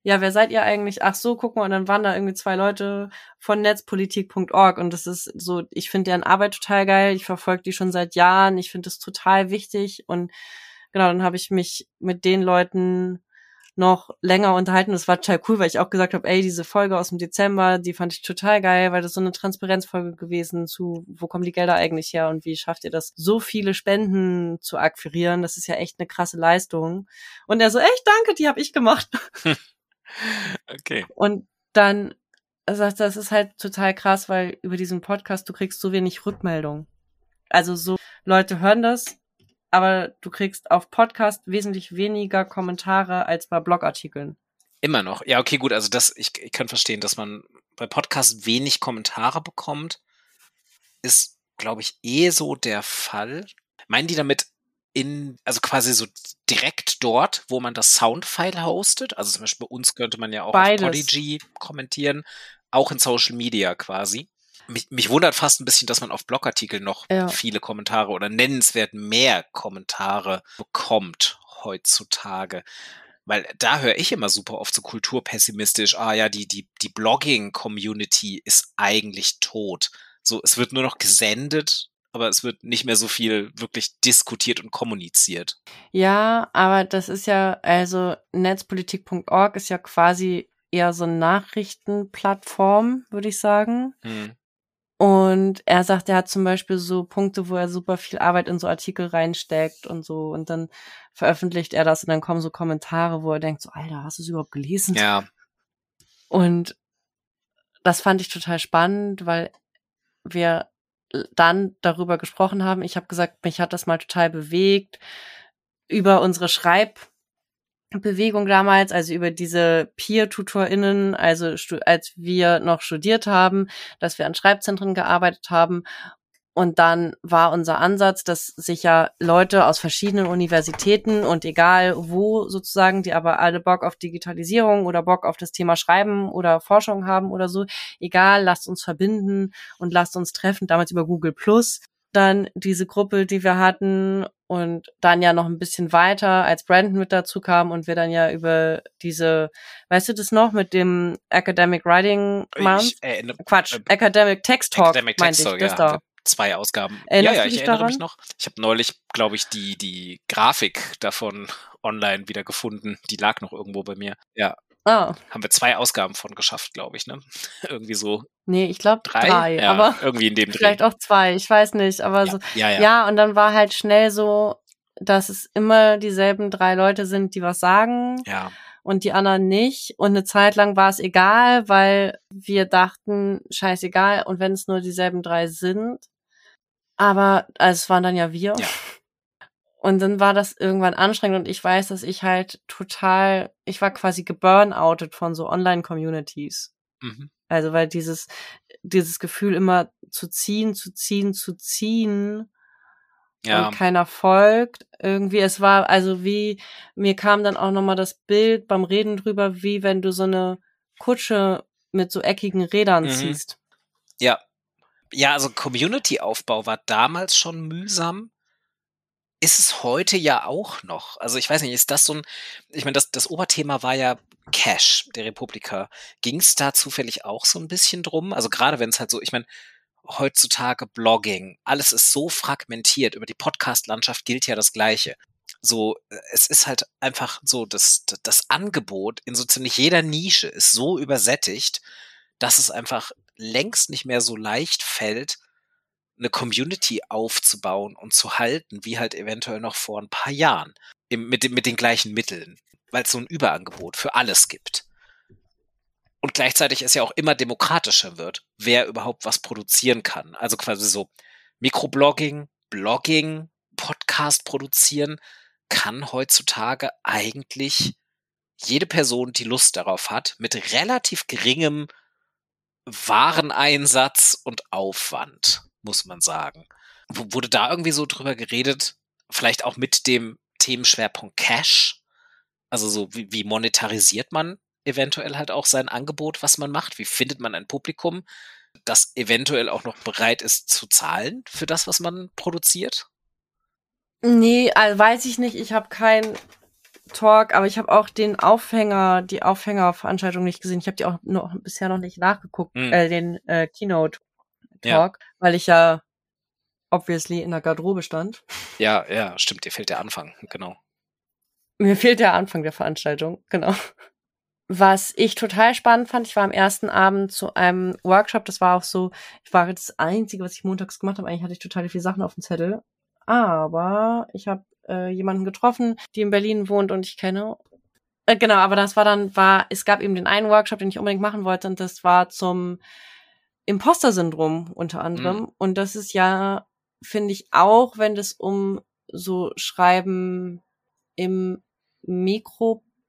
ja, wer seid ihr eigentlich? Ach so, guck mal, und dann waren da irgendwie zwei Leute von netzpolitik.org und das ist so, ich finde deren Arbeit total geil, ich verfolge die schon seit Jahren, ich finde das total wichtig und genau, dann habe ich mich mit den Leuten noch länger unterhalten. Das war total cool, weil ich auch gesagt habe, ey, diese Folge aus dem Dezember, die fand ich total geil, weil das so eine Transparenzfolge gewesen zu, wo kommen die Gelder eigentlich her und wie schafft ihr das, so viele Spenden zu akquirieren? Das ist ja echt eine krasse Leistung. Und er so, echt, danke, die habe ich gemacht. okay. Und dann sagt er, das ist halt total krass, weil über diesen Podcast du kriegst so wenig Rückmeldung. Also so Leute hören das aber du kriegst auf Podcast wesentlich weniger Kommentare als bei Blogartikeln. Immer noch. Ja, okay, gut. Also das, ich, ich kann verstehen, dass man bei Podcast wenig Kommentare bekommt. Ist, glaube ich, eh so der Fall. Meinen die damit in, also quasi so direkt dort, wo man das Soundfile hostet? Also zum Beispiel bei uns könnte man ja auch Beides. auf Podigy kommentieren, auch in Social Media quasi mich, mich wundert fast ein bisschen, dass man auf Blogartikeln noch ja. viele Kommentare oder nennenswert mehr Kommentare bekommt heutzutage. Weil da höre ich immer super oft so kulturpessimistisch, ah ja, die, die, die Blogging-Community ist eigentlich tot. So, es wird nur noch gesendet, aber es wird nicht mehr so viel wirklich diskutiert und kommuniziert. Ja, aber das ist ja, also netzpolitik.org ist ja quasi eher so eine Nachrichtenplattform, würde ich sagen. Hm. Und er sagt, er hat zum Beispiel so Punkte, wo er super viel Arbeit in so Artikel reinsteckt und so. Und dann veröffentlicht er das und dann kommen so Kommentare, wo er denkt, so, Alter, hast du es überhaupt gelesen? Ja. Und das fand ich total spannend, weil wir dann darüber gesprochen haben. Ich habe gesagt, mich hat das mal total bewegt über unsere Schreib Bewegung damals, also über diese Peer-TutorInnen, also als wir noch studiert haben, dass wir an Schreibzentren gearbeitet haben. Und dann war unser Ansatz, dass sich ja Leute aus verschiedenen Universitäten und egal wo sozusagen, die aber alle Bock auf Digitalisierung oder Bock auf das Thema Schreiben oder Forschung haben oder so, egal, lasst uns verbinden und lasst uns treffen, damals über Google Plus dann diese Gruppe, die wir hatten und dann ja noch ein bisschen weiter, als Brandon mit dazu kam und wir dann ja über diese, weißt du das noch, mit dem Academic Writing Month? Äh, Quatsch, äh, Academic Text Talk, Academic Text Talk, das ja, da. Zwei Ausgaben. Erinnerst ja, ja, ich erinnere daran? mich noch. Ich habe neulich, glaube ich, die, die Grafik davon online wieder gefunden. Die lag noch irgendwo bei mir. Ja, Ah. Haben wir zwei Ausgaben von geschafft, glaube ich, ne? Irgendwie so. Nee, ich glaube drei, drei ja, aber irgendwie in dem Vielleicht Dreh. auch zwei, ich weiß nicht, aber ja, so. Ja, ja. ja, und dann war halt schnell so, dass es immer dieselben drei Leute sind, die was sagen. Ja. Und die anderen nicht. Und eine Zeit lang war es egal, weil wir dachten, scheißegal. Und wenn es nur dieselben drei sind. Aber also es waren dann ja wir. Ja. Und dann war das irgendwann anstrengend und ich weiß, dass ich halt total, ich war quasi geburnoutet von so Online-Communities. Mhm. Also weil dieses, dieses Gefühl immer zu ziehen, zu ziehen, zu ziehen ja. und keiner folgt. Irgendwie, es war also wie, mir kam dann auch nochmal das Bild beim Reden drüber, wie wenn du so eine Kutsche mit so eckigen Rädern mhm. ziehst. Ja. Ja, also Community-Aufbau war damals schon mühsam ist es heute ja auch noch. Also ich weiß nicht, ist das so ein, ich meine, das, das Oberthema war ja Cash der Republika. Ging es da zufällig auch so ein bisschen drum? Also gerade wenn es halt so, ich meine, heutzutage Blogging, alles ist so fragmentiert, über die Podcast-Landschaft gilt ja das Gleiche. So, es ist halt einfach so, das, das Angebot in so ziemlich jeder Nische ist so übersättigt, dass es einfach längst nicht mehr so leicht fällt, eine Community aufzubauen und zu halten, wie halt eventuell noch vor ein paar Jahren. Im, mit, mit den gleichen Mitteln. Weil es so ein Überangebot für alles gibt. Und gleichzeitig es ja auch immer demokratischer wird, wer überhaupt was produzieren kann. Also quasi so Mikroblogging, Blogging, Podcast produzieren kann heutzutage eigentlich jede Person, die Lust darauf hat, mit relativ geringem Wareneinsatz und Aufwand, muss man sagen. Wurde da irgendwie so drüber geredet, vielleicht auch mit dem Themenschwerpunkt Cash? Also so, wie, wie monetarisiert man eventuell halt auch sein Angebot, was man macht? Wie findet man ein Publikum, das eventuell auch noch bereit ist zu zahlen für das, was man produziert? Nee, also weiß ich nicht. Ich habe kein Talk, aber ich habe auch den Aufhänger, die Aufhängerveranstaltung nicht gesehen. Ich habe die auch noch bisher noch nicht nachgeguckt, Mhm. äh, den äh, Keynote Ja. Talk, weil ich ja obviously in der Garderobe stand. Ja, ja, stimmt, dir fehlt der Anfang, genau. Mir fehlt der Anfang der Veranstaltung, genau. Was ich total spannend fand, ich war am ersten Abend zu einem Workshop, das war auch so, ich war das Einzige, was ich montags gemacht habe, eigentlich hatte ich total viele Sachen auf dem Zettel, aber ich habe äh, jemanden getroffen, die in Berlin wohnt und ich kenne. Äh, genau, aber das war dann, war, es gab eben den einen Workshop, den ich unbedingt machen wollte und das war zum Imposter-Syndrom unter anderem Mhm. und das ist ja, finde ich, auch, wenn es um so Schreiben im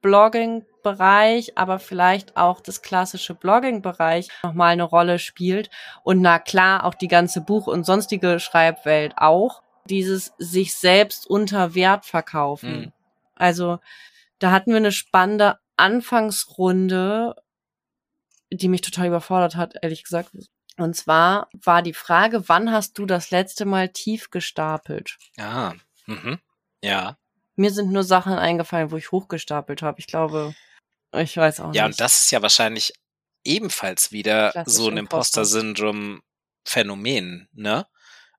Mikroblogging-Bereich, aber vielleicht auch das klassische Blogging-Bereich nochmal eine Rolle spielt. Und na klar, auch die ganze Buch- und sonstige Schreibwelt auch. Dieses sich selbst unter Wert verkaufen. Mhm. Also da hatten wir eine spannende Anfangsrunde, die mich total überfordert hat, ehrlich gesagt. Und zwar war die Frage, wann hast du das letzte Mal tief gestapelt? Ah, mhm. Ja. Mir sind nur Sachen eingefallen, wo ich hochgestapelt habe. Ich glaube, ich weiß auch Ja, nicht. und das ist ja wahrscheinlich ebenfalls wieder Klassisch so ein Imposter. Imposter-Syndrom-Phänomen, ne?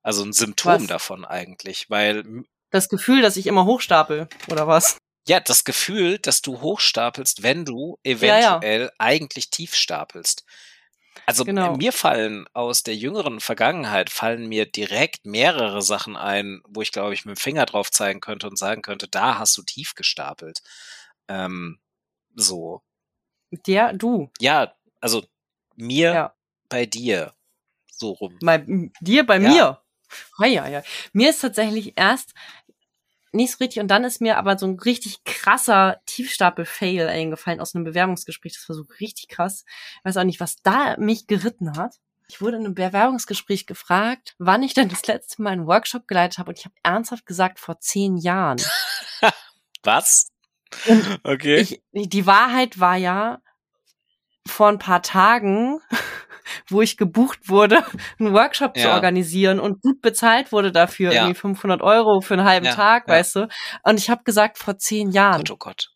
Also ein Symptom Was? davon eigentlich, weil das Gefühl, dass ich immer hochstapel, oder was? ja, das Gefühl, dass du hochstapelst, wenn du ja. eventuell eigentlich tief stapelst. Also Genau. mir fallen aus der jüngeren Vergangenheit fallen mir direkt mehrere Sachen ein, wo ich glaube ich mit dem Finger drauf zeigen könnte und sagen könnte, da hast du tief gestapelt. Ähm, so. Der, du. Ja, also mir Ja. bei dir. So rum. Bei dir, bei Ja. mir. Ja, ja, ja. Mir ist tatsächlich erst nicht so richtig und dann ist mir aber so ein richtig krasser Tiefstapel-Fail eingefallen aus einem Bewerbungsgespräch. Das war so richtig krass. Ich weiß auch nicht, was da mich geritten hat. Ich wurde in einem Bewerbungsgespräch gefragt, wann ich denn das letzte Mal einen Workshop geleitet habe und ich habe ernsthaft gesagt, vor zehn Jahren. Was? Und Okay. ich, die Wahrheit war ja, vor ein paar Tagen, wo ich gebucht wurde, einen Workshop zu Ja. organisieren und gut bezahlt wurde dafür, Ja. irgendwie 500 Euro für einen halben Ja, Tag, weißt du. Und ich habe gesagt, vor zehn Jahren. Gott, oh Gott.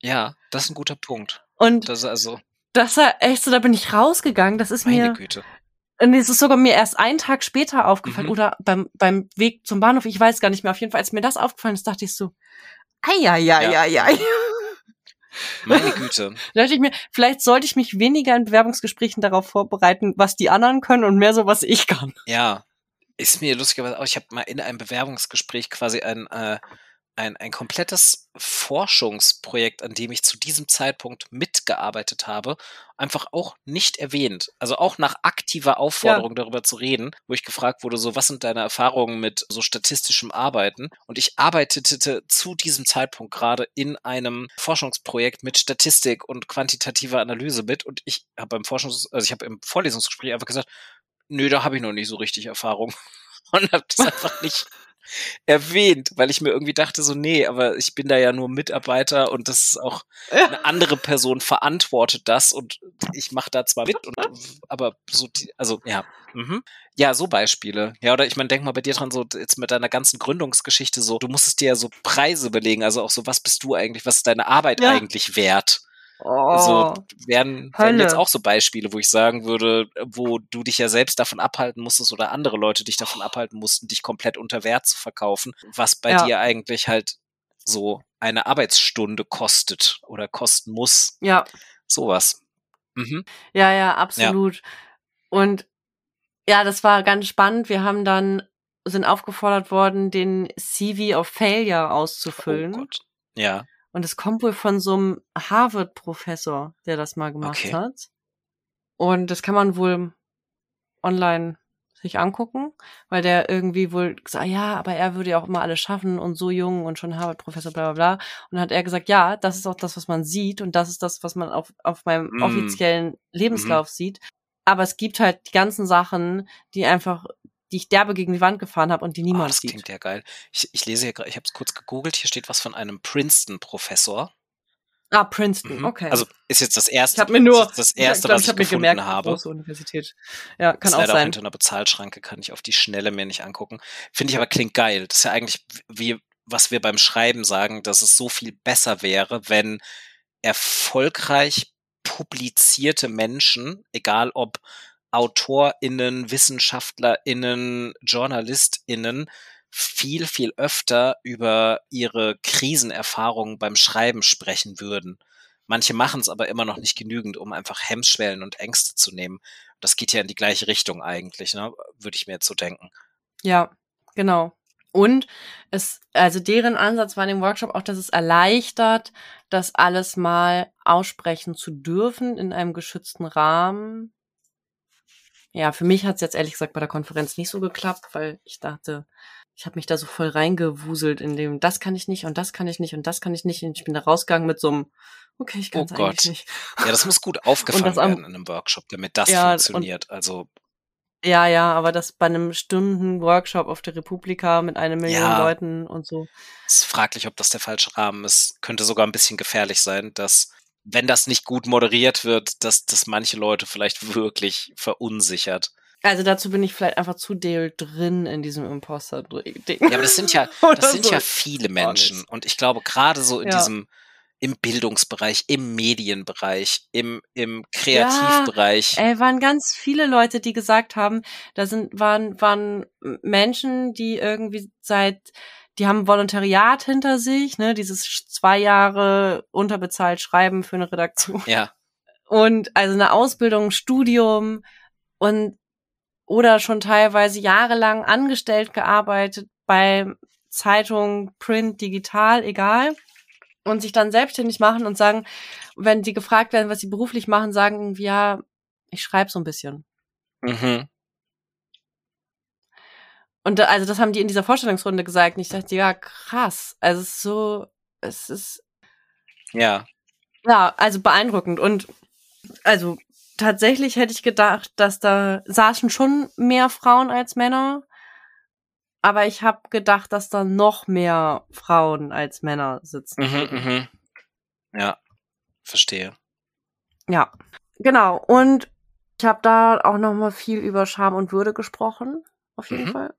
Ja, das ist ein guter Punkt. Und Das ist also, das war echt so, da bin ich rausgegangen. Das ist meine mir, Güte. und es ist sogar mir erst einen Tag später aufgefallen Mhm. oder beim, beim Weg zum Bahnhof, ich weiß gar nicht mehr. Auf jeden Fall, als mir das aufgefallen ist, dachte ich so, ei, ei, ei, Ja. ei, ei. Meine Güte. Da dachte ich mir, vielleicht sollte ich mich weniger in Bewerbungsgesprächen darauf vorbereiten, was die anderen können und mehr so, was ich kann. Ja. Ist mir lustigerweise auch, ich habe mal in einem Bewerbungsgespräch quasi ein, äh, ein, ein komplettes Forschungsprojekt, an dem ich zu diesem Zeitpunkt mitgearbeitet habe, einfach auch nicht erwähnt. Also auch nach aktiver Aufforderung darüber zu reden, wo ich gefragt wurde, so was sind deine Erfahrungen mit so statistischem Arbeiten? Und ich arbeitete zu diesem Zeitpunkt gerade in einem Forschungsprojekt mit Statistik und quantitativer Analyse mit und ich habe beim Forschungs, also ich habe im Vorlesungsgespräch einfach gesagt, nö, da habe ich noch nicht so richtig Erfahrung und habe das einfach nicht erwähnt, weil ich mir irgendwie dachte so, nee, aber ich bin da ja nur Mitarbeiter und das ist auch eine andere Person verantwortet das und ich mache da zwar mit und aber so die, also ja, mhm. ja, so Beispiele. Ja, oder ich meine, denk mal bei dir dran so jetzt mit deiner ganzen Gründungsgeschichte so, du musstest dir ja so Preise belegen, also auch so was bist du eigentlich, was ist deine Arbeit Ja. eigentlich wert? Oh. So werden, werden jetzt auch so Beispiele, wo ich sagen würde, wo du dich ja selbst davon abhalten musstest oder andere Leute dich davon abhalten mussten, dich komplett unter Wert zu verkaufen, was bei Ja. dir eigentlich halt so eine Arbeitsstunde kostet oder kosten muss. ja, Sowas. Mhm. ja, ja, absolut. Und ja, das war ganz spannend. Wir haben dann sind aufgefordert worden, den CV of Failure Oh auszufüllen. Gott. Ja. Und es kommt wohl von so einem Harvard-Professor, der das mal gemacht Okay. hat. Und das kann man wohl online sich angucken, weil der irgendwie wohl gesagt, ja, aber er würde ja auch immer alles schaffen und so jung und schon Harvard-Professor, bla bla bla. Und dann hat er gesagt, ja, das ist auch das, was man sieht und das ist das, was man auf, auf meinem Mm. offiziellen Lebenslauf sieht. Aber es gibt halt die ganzen Sachen, die einfach, die ich derbe gegen die Wand gefahren habe und die Oh, niemand das sieht. klingt ja geil. Ich, ich lese hier gerade, ich habe es kurz gegoogelt, hier steht was von einem Princeton-Professor. Ah, Princeton, Mhm. okay. Also ist jetzt das erste, ich habe mir nur das erste, glaub, was ich, hab mir gefunden gemerkt, habe. große Universität. Ja, kann ist auch leider auch sein. hinter einer Bezahlschranke, kann ich auf die Schnelle mir nicht angucken. Finde ich aber klingt geil. Das ist ja eigentlich wie, was wir beim Schreiben sagen, dass es so viel besser wäre, wenn erfolgreich publizierte Menschen, egal ob AutorInnen, WissenschaftlerInnen, JournalistInnen, viel, viel öfter über ihre Krisenerfahrungen beim Schreiben sprechen würden. Manche machen es aber immer noch nicht genügend, um einfach Hemmschwellen und Ängste zu nehmen. Das geht ja in die gleiche Richtung eigentlich, ne? würde ich mir jetzt so denken. Ja, genau. Und es, also deren Ansatz war in dem Workshop auch, dass es erleichtert, das alles mal aussprechen zu dürfen in einem geschützten Rahmen. Ja, für mich hat es jetzt ehrlich gesagt bei der Konferenz nicht so geklappt, weil ich dachte, ich habe mich da so voll reingewuselt in dem, das kann ich nicht und das kann ich nicht und das kann ich nicht. Und ich bin da rausgegangen mit so einem, okay, ich kann es Oh eigentlich Gott. nicht. Ja, das muss gut aufgefangen werden in einem Workshop, damit das Ja, funktioniert. Also Ja, ja, aber das bei einem Stunden-Workshop auf der Republika mit einer Million Ja. Leuten und so. es ist fraglich, ob das der falsche Rahmen ist. Könnte sogar ein bisschen gefährlich sein, dass, wenn das nicht gut moderiert wird, dass das manche Leute vielleicht wirklich verunsichert. Also dazu bin ich vielleicht einfach zu deal drin in diesem Imposter-Ding. Ja, aber das sind ja, das sind so. ja viele Menschen. Und ich glaube, gerade so in Ja. diesem, im Bildungsbereich, im Medienbereich, im, im Kreativbereich. Ey, waren ganz viele Leute, die gesagt haben, da sind, waren, waren Menschen, die irgendwie seit, die haben Volontariat hinter sich, ne, dieses zwei Jahre unterbezahlt Schreiben für eine Redaktion. ja, Und also eine Ausbildung, Studium und oder schon teilweise jahrelang angestellt gearbeitet bei Zeitung, Print, digital, egal. Und sich dann selbstständig machen und sagen, wenn sie gefragt werden, was sie beruflich machen, sagen ja, ich schreibe so ein bisschen. mhm. Und da, also das haben die in dieser Vorstellungsrunde gesagt. Und ich dachte, ja, krass. Also es ist so, es ist ja, Ja, also beeindruckend. Und also tatsächlich hätte ich gedacht, dass da saßen schon mehr Frauen als Männer. Aber ich habe gedacht, dass da noch mehr Frauen als Männer sitzen. mhm, mhm. ja, verstehe. Ja, genau. Und ich habe da auch noch mal viel über Scham und Würde gesprochen, auf jeden Mhm. Fall.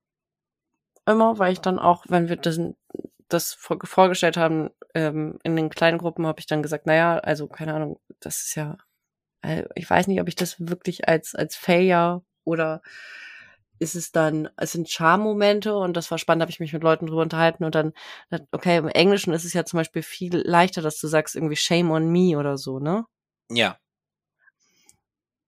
Immer, weil ich dann auch, wenn wir das, das vor- vorgestellt haben, ähm, in den kleinen Gruppen, habe ich dann gesagt, naja, also keine Ahnung, das ist ja, äh, ich weiß nicht, ob ich das wirklich als als Failure oder ist es dann, es sind Charmomente und das war spannend, habe ich mich mit Leuten drüber unterhalten und dann, okay, im Englischen ist es ja zum Beispiel viel leichter, dass du sagst irgendwie Shame on me oder so, ne? Ja,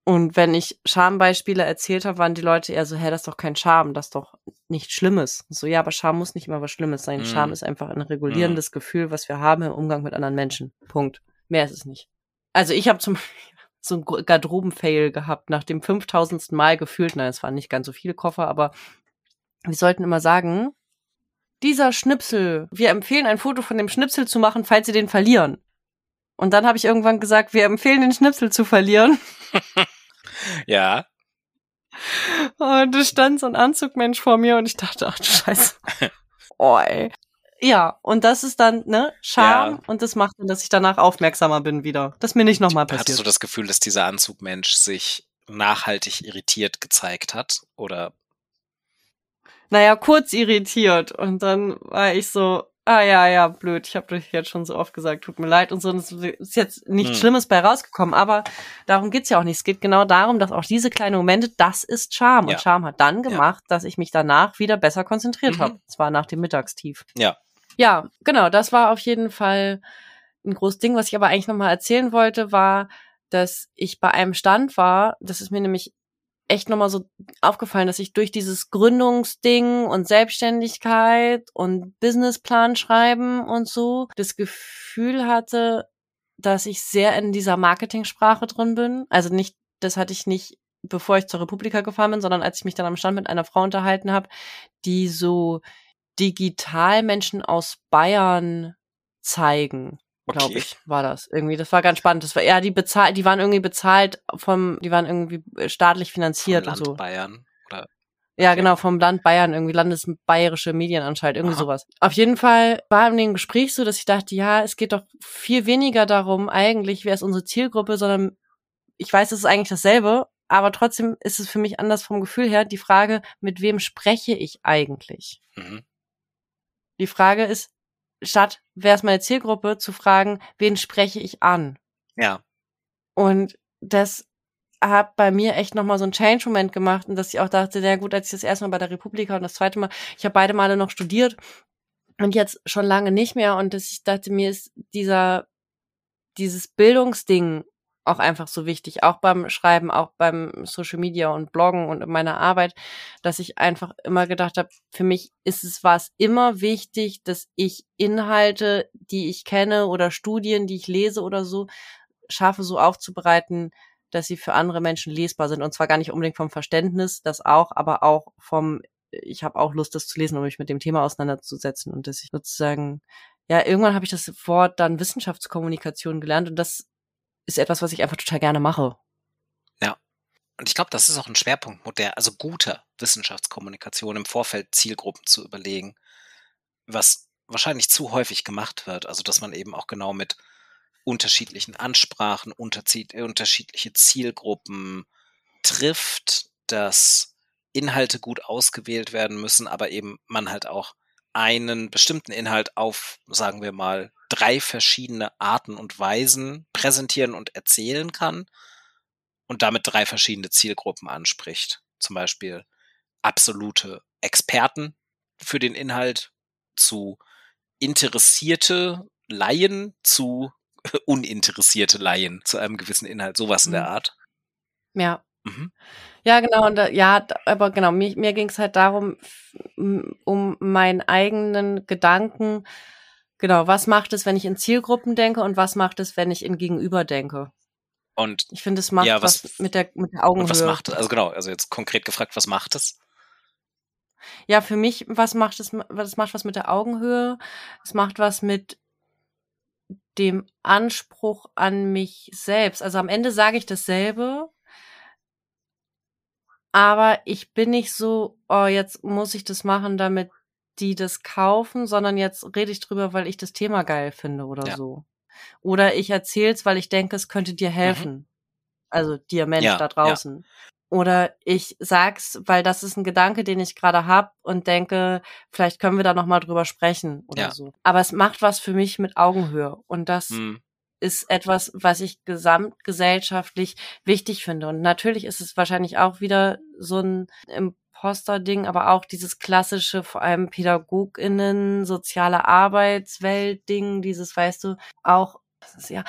Und wenn ich Schambeispiele erzählt habe, waren die Leute eher so, hä, das ist doch kein Scham, das ist doch nichts Schlimmes. So, ja, aber Scham muss nicht immer was Schlimmes sein. Mm. Scham ist einfach ein regulierendes Gefühl, was wir haben im Umgang mit anderen Menschen. Punkt. Mehr ist es nicht. Also ich habe zum so ein Garderoben-Fail gehabt, nach dem 5000. Mal gefühlt, nein, es waren nicht ganz so viele Koffer, aber wir sollten immer sagen, dieser Schnipsel, wir empfehlen ein Foto von dem Schnipsel zu machen, falls sie den verlieren. Und dann habe ich irgendwann gesagt, wir empfehlen den Schnipsel zu verlieren. ja, Und es stand so ein Anzugmensch vor mir und ich dachte, ach du Scheiße. Oh, ey. Ja, und das ist dann, ne, Scham Ja. und das macht dann, dass ich danach aufmerksamer bin wieder. Das mir nicht nochmal hattest du passiert. das Gefühl, dass dieser Anzugmensch sich nachhaltig irritiert gezeigt hat? Oder Naja, kurz irritiert. Und dann war ich so, ah ja, ja, blöd, ich habe dich jetzt schon so oft gesagt, tut mir leid und so. Es ist jetzt nichts Hm. Schlimmes bei rausgekommen, aber darum geht's ja auch nicht. Es geht genau darum, dass auch diese kleinen Momente, das ist Charme. Ja. Und Charme hat dann Ja. gemacht, dass ich mich danach wieder besser konzentriert Mhm. habe. Zwar nach dem Mittagstief. Ja. Ja, genau, das war auf jeden Fall ein großes Ding. Was ich aber eigentlich nochmal erzählen wollte, war, dass ich bei einem Stand war, das ist mir nämlich echt nochmal so aufgefallen, dass ich durch dieses Gründungsding und Selbstständigkeit und Businessplan schreiben und so das Gefühl hatte, dass ich sehr in dieser Marketingsprache drin bin. Also nicht, das hatte ich nicht, bevor ich zur Republika gefahren bin, sondern als ich mich dann am Stand mit einer Frau unterhalten habe, die so Digitalmenschen aus Bayern zeigen glaube Okay. ich, war das irgendwie. Das war ganz spannend. Das war ja die bezahlt, die waren irgendwie bezahlt vom, die waren irgendwie äh, staatlich finanziert Vom und Land so. Bayern. Oder Ja, okay. genau, vom Land Bayern, irgendwie Landesbayerische Medienanstalt, irgendwie Aha. sowas. Auf jeden Fall war in dem Gespräch so, dass ich dachte, ja, es geht doch viel weniger darum, eigentlich, wer ist unsere Zielgruppe, sondern ich weiß, es ist eigentlich dasselbe, aber trotzdem ist es für mich anders vom Gefühl her die Frage, mit wem spreche ich eigentlich? Mhm. Die Frage ist, statt wer ist meine Zielgruppe, zu fragen, wen spreche ich an? Ja. Und das hat bei mir echt nochmal so einen Change-Moment gemacht und dass ich auch dachte, na gut, als ich das erste Mal bei der Republika und das zweite Mal, ich habe beide Male noch studiert und jetzt schon lange nicht mehr und dass ich dachte, mir ist dieser, dieses Bildungsding auch einfach so wichtig, auch beim Schreiben, auch beim Social Media und Bloggen und in meiner Arbeit, dass ich einfach immer gedacht habe, für mich ist es war es immer wichtig, dass ich Inhalte, die ich kenne oder Studien, die ich lese oder so, schaffe so aufzubereiten, dass sie für andere Menschen lesbar sind. Und zwar gar nicht unbedingt vom Verständnis, das auch, aber auch vom, ich habe auch Lust, das zu lesen, um mich mit dem Thema auseinanderzusetzen. Und dass ich sozusagen, ja, irgendwann habe ich das Wort dann Wissenschaftskommunikation gelernt und das ist etwas, was ich einfach total gerne mache. Und ich glaube, das ist auch ein Schwerpunkt der, also guter Wissenschaftskommunikation im Vorfeld Zielgruppen zu überlegen, was wahrscheinlich zu häufig gemacht wird. Also, dass man eben auch genau mit unterschiedlichen Ansprachen, unterschiedliche Zielgruppen trifft, dass Inhalte gut ausgewählt werden müssen, aber eben man halt auch einen bestimmten Inhalt auf, sagen wir mal, drei verschiedene Arten und Weisen präsentieren und erzählen kann und damit drei verschiedene Zielgruppen anspricht. Zum Beispiel absolute Experten für den Inhalt zu interessierte Laien zu uninteressierte Laien zu einem gewissen Inhalt, sowas in der Mhm. Art. Ja. Mhm. Ja, genau, und ja, aber genau, mir, mir ging es halt darum, um meinen eigenen Gedanken, genau, was macht es, wenn ich in Zielgruppen denke und was macht es, wenn ich in Gegenüber denke? Und, Ich finde, es macht Ja, was- was, mit der mit der Augenhöhe. und was macht es? Also genau, also jetzt konkret gefragt, was macht es? Ja, für mich, was macht es? Das macht was mit der Augenhöhe. Es macht was mit dem Anspruch an mich selbst. Also am Ende sage ich dasselbe, aber ich bin nicht so, oh, jetzt muss ich das machen, damit die das kaufen, sondern jetzt rede ich drüber, weil ich das Thema geil finde oder Ja. so. Oder ich erzähl's, weil ich denke, es könnte dir helfen. Also dir Mensch Mhm. Ja, da ja. draußen. Oder ich sag's, weil das ist ein Gedanke, den ich gerade hab und denke, vielleicht können wir da noch mal drüber sprechen oder Ja. so. Aber es macht was für mich mit Augenhöhe und das Hm, ist etwas, was ich gesamtgesellschaftlich wichtig finde. Und natürlich ist es wahrscheinlich auch wieder so ein Imposter-Ding, aber auch dieses klassische, vor allem PädagogInnen, soziale Arbeitswelt-Ding, dieses, weißt du, auch, ist ja,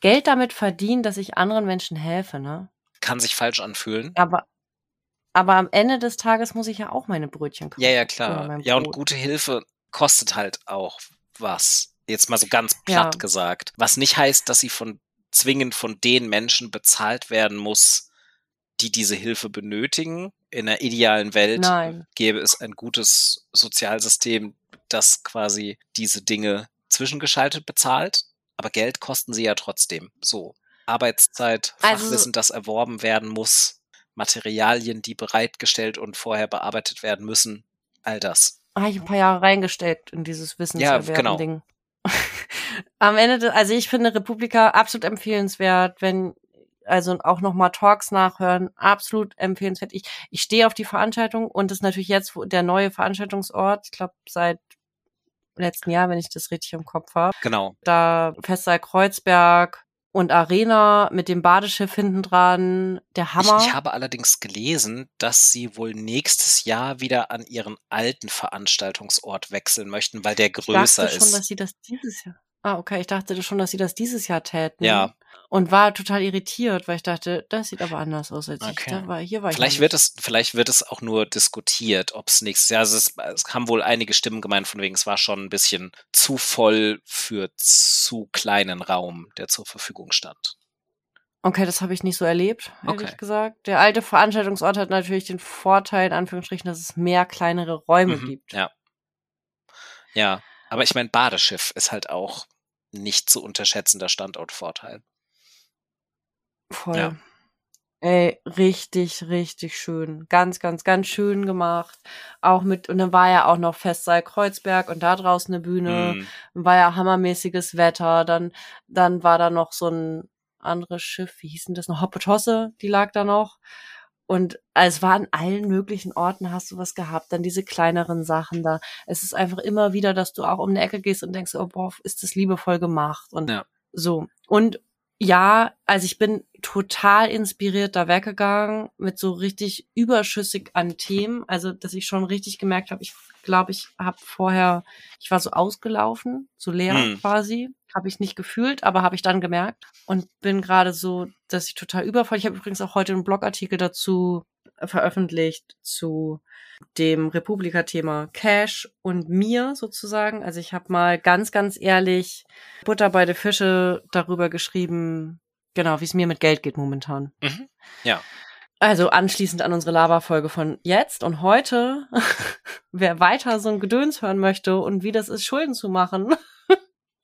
Geld damit verdienen, dass ich anderen Menschen helfe, ne? kann sich falsch anfühlen. Aber, aber am Ende des Tages muss ich ja auch meine Brötchen kaufen. Ja, ja, klar. Ja, und gute Hilfe kostet halt auch was. Jetzt mal so ganz platt Ja. gesagt. Was nicht heißt, dass sie von zwingend von den Menschen bezahlt werden muss, die diese Hilfe benötigen. In einer idealen Welt Nein. gäbe es ein gutes Sozialsystem, das quasi diese Dinge zwischengeschaltet bezahlt. Aber Geld kosten sie ja trotzdem. So. Arbeitszeit, Also- Fachwissen, das erworben werden muss, Materialien, die bereitgestellt und vorher bearbeitet werden müssen. All das. habe ich ein paar Jahre reingesteckt in dieses genau. Wissenserwerben-Ding. Am Ende, de- also ich finde Republika absolut empfehlenswert, wenn, also auch nochmal Talks nachhören, absolut empfehlenswert. Ich, ich stehe auf die Veranstaltung und das ist natürlich jetzt der neue Veranstaltungsort, ich glaube seit letzten Jahr, wenn ich das richtig im Kopf habe. Genau. Da Festsaal Kreuzberg und Arena mit dem Badeschiff hinten dran, der Ich, Hammer. ich habe allerdings gelesen, dass sie wohl nächstes Jahr wieder an ihren alten Veranstaltungsort wechseln möchten, weil der Ich größer dachte schon, ist. dass sie das dieses Jahr. Ah, okay. Ich dachte schon, dass sie das dieses Jahr täten. Ja, und war total irritiert, weil ich dachte, das sieht aber anders aus als ich. Okay. Da war, hier war ich Vielleicht noch wird es, vielleicht wird es auch nur diskutiert, ob es nächstes Jahr, also es, es haben wohl einige Stimmen gemeint, von wegen, es war schon ein bisschen zu voll für zu kleinen Raum, der zur Verfügung stand. Okay, das habe ich nicht so erlebt, ehrlich Okay. gesagt. Der alte Veranstaltungsort hat natürlich den Vorteil, in Anführungsstrichen, dass es mehr kleinere Räume Mhm, gibt. Ja. Ja, aber ich meine, Badeschiff ist halt auch nicht zu unterschätzender Standortvorteil. Voll. Ja. Ey, richtig, richtig schön. Ganz, ganz, ganz schön gemacht. Auch mit, und dann war ja auch noch Festsaal Kreuzberg und da draußen eine Bühne. Hm, War ja hammermäßiges Wetter. Dann, dann war da noch so ein anderes Schiff, wie hieß denn das noch? Hoppetosse, die lag da noch. Und es war an allen möglichen Orten hast du was gehabt, dann diese kleineren Sachen da. Es ist einfach immer wieder, dass du auch um eine Ecke gehst und denkst, oh boah, ist das liebevoll gemacht und Ja. so. Und ja, also ich bin total inspiriert da weggegangen mit so richtig überschüssig an Themen, also dass ich schon richtig gemerkt habe, ich glaube, ich habe vorher, ich war so ausgelaufen, so leer Hm. quasi, habe ich nicht gefühlt, aber habe ich dann gemerkt und bin gerade so, dass ich total übervoll. Ich habe übrigens auch heute einen Blogartikel dazu veröffentlicht zu dem Republika-Thema Cash und mir sozusagen. Also ich habe mal ganz, ganz ehrlich Butter bei der Fische darüber geschrieben, genau, wie es mir mit Geld geht momentan. Mhm. Ja. Also anschließend an unsere Lava-Folge von jetzt und heute, wer weiter so ein Gedöns hören möchte und wie das ist, Schulden zu machen.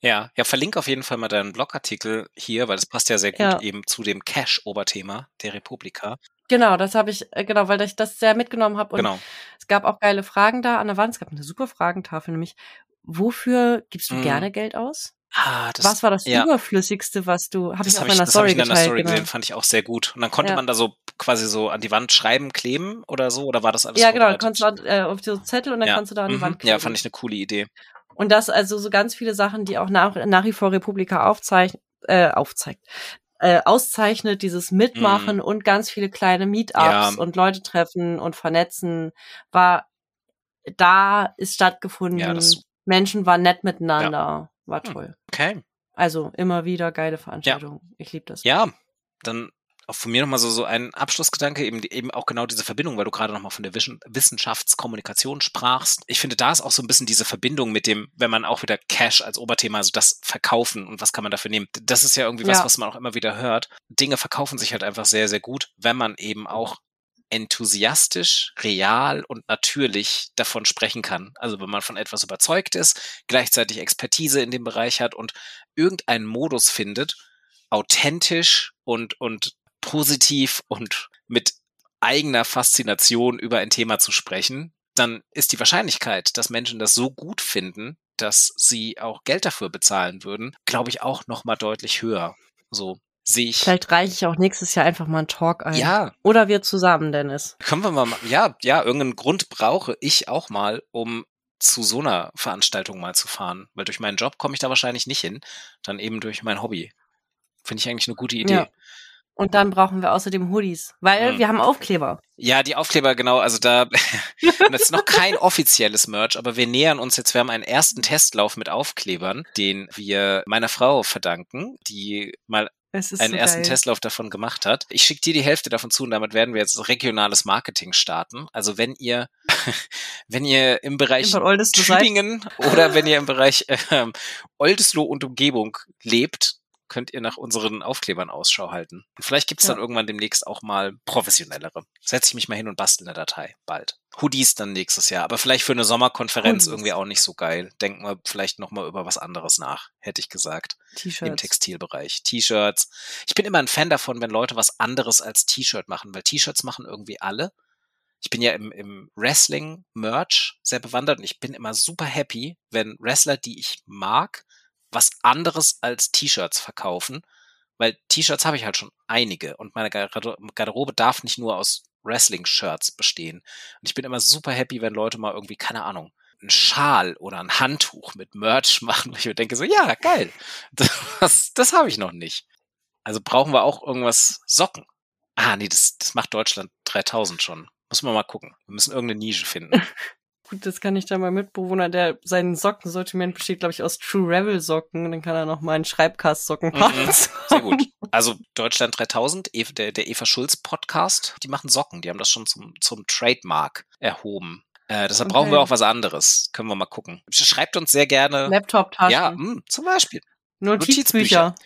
Ja, ja, verlink auf jeden Fall mal deinen Blogartikel hier, weil das passt ja sehr gut Ja. eben zu dem Cash-Oberthema der Republika. Genau, das habe ich, äh, genau, weil ich das sehr mitgenommen habe und Genau. es gab auch geile Fragen da an der Wand. Es gab eine super Fragentafel, nämlich, wofür gibst du Mhm. gerne Geld aus? Ah, das, was war das ja. Überflüssigste, was du, ich das habe ich, das hab Story ich in deiner Story genau. gesehen, fand ich auch sehr gut. Und dann konnte Ja. man da so quasi so an die Wand schreiben, kleben oder so, oder war das alles Ja, genau, dann konntest du äh, auf so Zettel und dann ja. kannst du da an die mhm. Wand kleben. Ja, fand ich eine coole Idee. Und das also so ganz viele Sachen, die auch nach, nach wie vor Republika aufzeichnet, äh, aufzeigt, äh, auszeichnet, dieses Mitmachen und ganz viele kleine Meetups. Ja. und Leute treffen und vernetzen, war da ist stattgefunden. Ja, Menschen waren nett miteinander, war Hm. toll. Okay. Also immer wieder geile Veranstaltungen. Ich liebe das. Ja, dann auch von mir nochmal so, so ein Abschlussgedanke, eben, eben auch genau diese Verbindung, weil du gerade nochmal von der Wissenschaftskommunikation sprachst. Ich finde, da ist auch so ein bisschen diese Verbindung mit dem, wenn man auch wieder Cash als Oberthema, also das Verkaufen und was kann man dafür nehmen. Das ist ja irgendwie was, Ja. was man auch immer wieder hört. Dinge verkaufen sich halt einfach sehr, sehr gut, wenn man eben auch enthusiastisch, real und natürlich davon sprechen kann. Also wenn man von etwas überzeugt ist, gleichzeitig Expertise in dem Bereich hat und irgendeinen Modus findet, authentisch und, und positiv und mit eigener Faszination über ein Thema zu sprechen, dann ist die Wahrscheinlichkeit, dass Menschen das so gut finden, dass sie auch Geld dafür bezahlen würden, glaube ich auch noch mal deutlich höher. So sehe ich. Vielleicht reiche ich auch nächstes Jahr einfach mal einen Talk ein. Ja, Oder wir zusammen, Dennis. können wir mal, ma- ja, ja, irgendeinen Grund brauche ich auch mal, um zu so einer Veranstaltung mal zu fahren, weil durch meinen Job komme ich da wahrscheinlich nicht hin, dann eben durch mein Hobby. Finde ich eigentlich eine gute Idee. Ja. Und dann brauchen wir außerdem Hoodies, weil Hm. wir haben Aufkleber. Ja, die Aufkleber, genau, also da, das ist noch kein offizielles Merch, aber wir nähern uns jetzt, wir haben einen ersten Testlauf mit Aufklebern, den wir meiner Frau verdanken, die mal einen so ersten geil. Testlauf davon gemacht hat. Ich schicke dir die Hälfte davon zu und damit werden wir jetzt regionales Marketing starten. Also wenn ihr, wenn ihr im Bereich. Tübingen oder wenn ihr im Bereich ähm, Oldesloe und Umgebung lebt, könnt ihr nach unseren Aufklebern Ausschau halten. Und vielleicht gibt's dann Ja. irgendwann demnächst auch mal professionellere. Setze ich mich mal hin und bastel eine Datei. Bald. Hoodies dann nächstes Jahr. Aber vielleicht für eine Sommerkonferenz Hoodies. irgendwie auch nicht so geil. Denken wir vielleicht noch mal über was anderes nach, hätte ich gesagt im T-Shirts. Textilbereich. T-Shirts. Ich bin immer ein Fan davon, wenn Leute was anderes als T-Shirt machen, weil T-Shirts machen irgendwie alle. Ich bin ja im, im Wrestling-Merch sehr bewandert und ich bin immer super happy, wenn Wrestler, die ich mag, was anderes als T-Shirts verkaufen, weil T-Shirts habe ich halt schon einige und meine Garde- Garderobe darf nicht nur aus Wrestling-Shirts bestehen. Und ich bin immer super happy, wenn Leute mal irgendwie, keine Ahnung, einen Schal oder ein Handtuch mit Merch machen, wo ich mir denke so, ja, geil, das, das habe ich noch nicht. Also brauchen wir auch irgendwas Socken. Ah, nee, das, das macht Deutschland 3000 schon. Muss man mal gucken. Wir müssen irgendeine Nische finden. Gut, das kann ich dann mein Mitbewohner, der sein Sockensortiment besteht, glaube ich, aus True Revel Socken. Dann kann er noch mal einen Schreibcast Socken machen. Mhm, sehr gut. Also Deutschland 3000, der, der Eva Schulz Podcast, die machen Socken. Die haben das schon zum, zum Trademark erhoben. Äh, deshalb Okay. brauchen wir auch was anderes. Können wir mal gucken. Schreibt uns sehr gerne. Laptop-Taschen. Ja, mh, zum Beispiel. Notizbücher.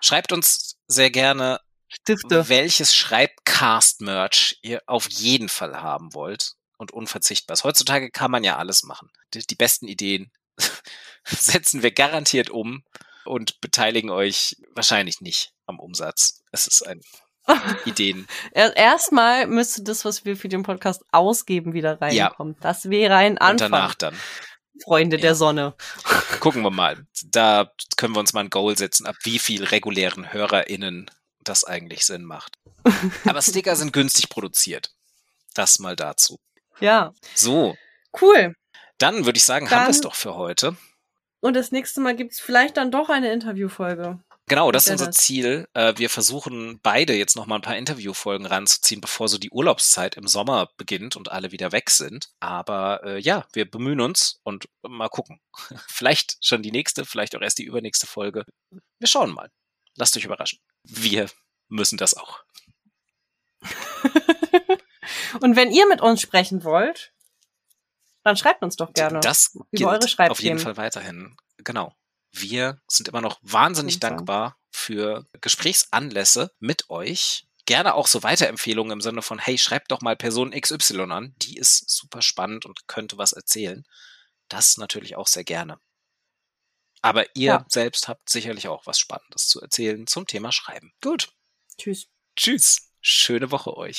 Schreibt uns sehr gerne, Stifte. welches Schreibcast-Merch ihr auf jeden Fall haben wollt und unverzichtbar ist. Heutzutage kann man ja alles machen. Die, die besten Ideen setzen wir garantiert um und beteiligen euch wahrscheinlich nicht am Umsatz. Es ist ein Ideen. Er- Erstmal müsste das, was wir für den Podcast ausgeben, wieder reinkommen. Das wäre ein Und Anfang, danach dann. Freunde Ja. der Sonne. Gucken wir mal. Da können wir uns mal ein Goal setzen, ab wie viel regulären HörerInnen das eigentlich Sinn macht. Aber Sticker sind günstig produziert. Das mal dazu. Ja, So, cool. dann würde ich sagen, haben wir es Dann- doch für heute. Und das nächste Mal gibt's vielleicht dann doch eine Interviewfolge. Genau, das ist unser Ziel. Äh, Wir versuchen beide jetzt noch mal ein paar Interviewfolgen ranzuziehen, bevor so die Urlaubszeit im Sommer beginnt und alle wieder weg sind. Aber äh, ja, wir bemühen uns und mal gucken. Vielleicht schon die nächste, vielleicht auch erst die übernächste Folge. Wir schauen mal. Lasst euch überraschen. Wir müssen das auch. Und wenn ihr mit uns sprechen wollt, dann schreibt uns doch gerne. Das Über eure auf jeden Schreibthemen. Fall weiterhin. Genau. Wir sind immer noch wahnsinnig dankbar für Gesprächsanlässe mit euch. Gerne auch so Weiterempfehlungen im Sinne von, hey, schreibt doch mal Person XY an. Die ist super spannend und könnte was erzählen. Das natürlich auch sehr gerne. Aber ihr Ja. selbst habt sicherlich auch was Spannendes zu erzählen zum Thema Schreiben. Gut. Tschüss. Tschüss. Schöne Woche euch.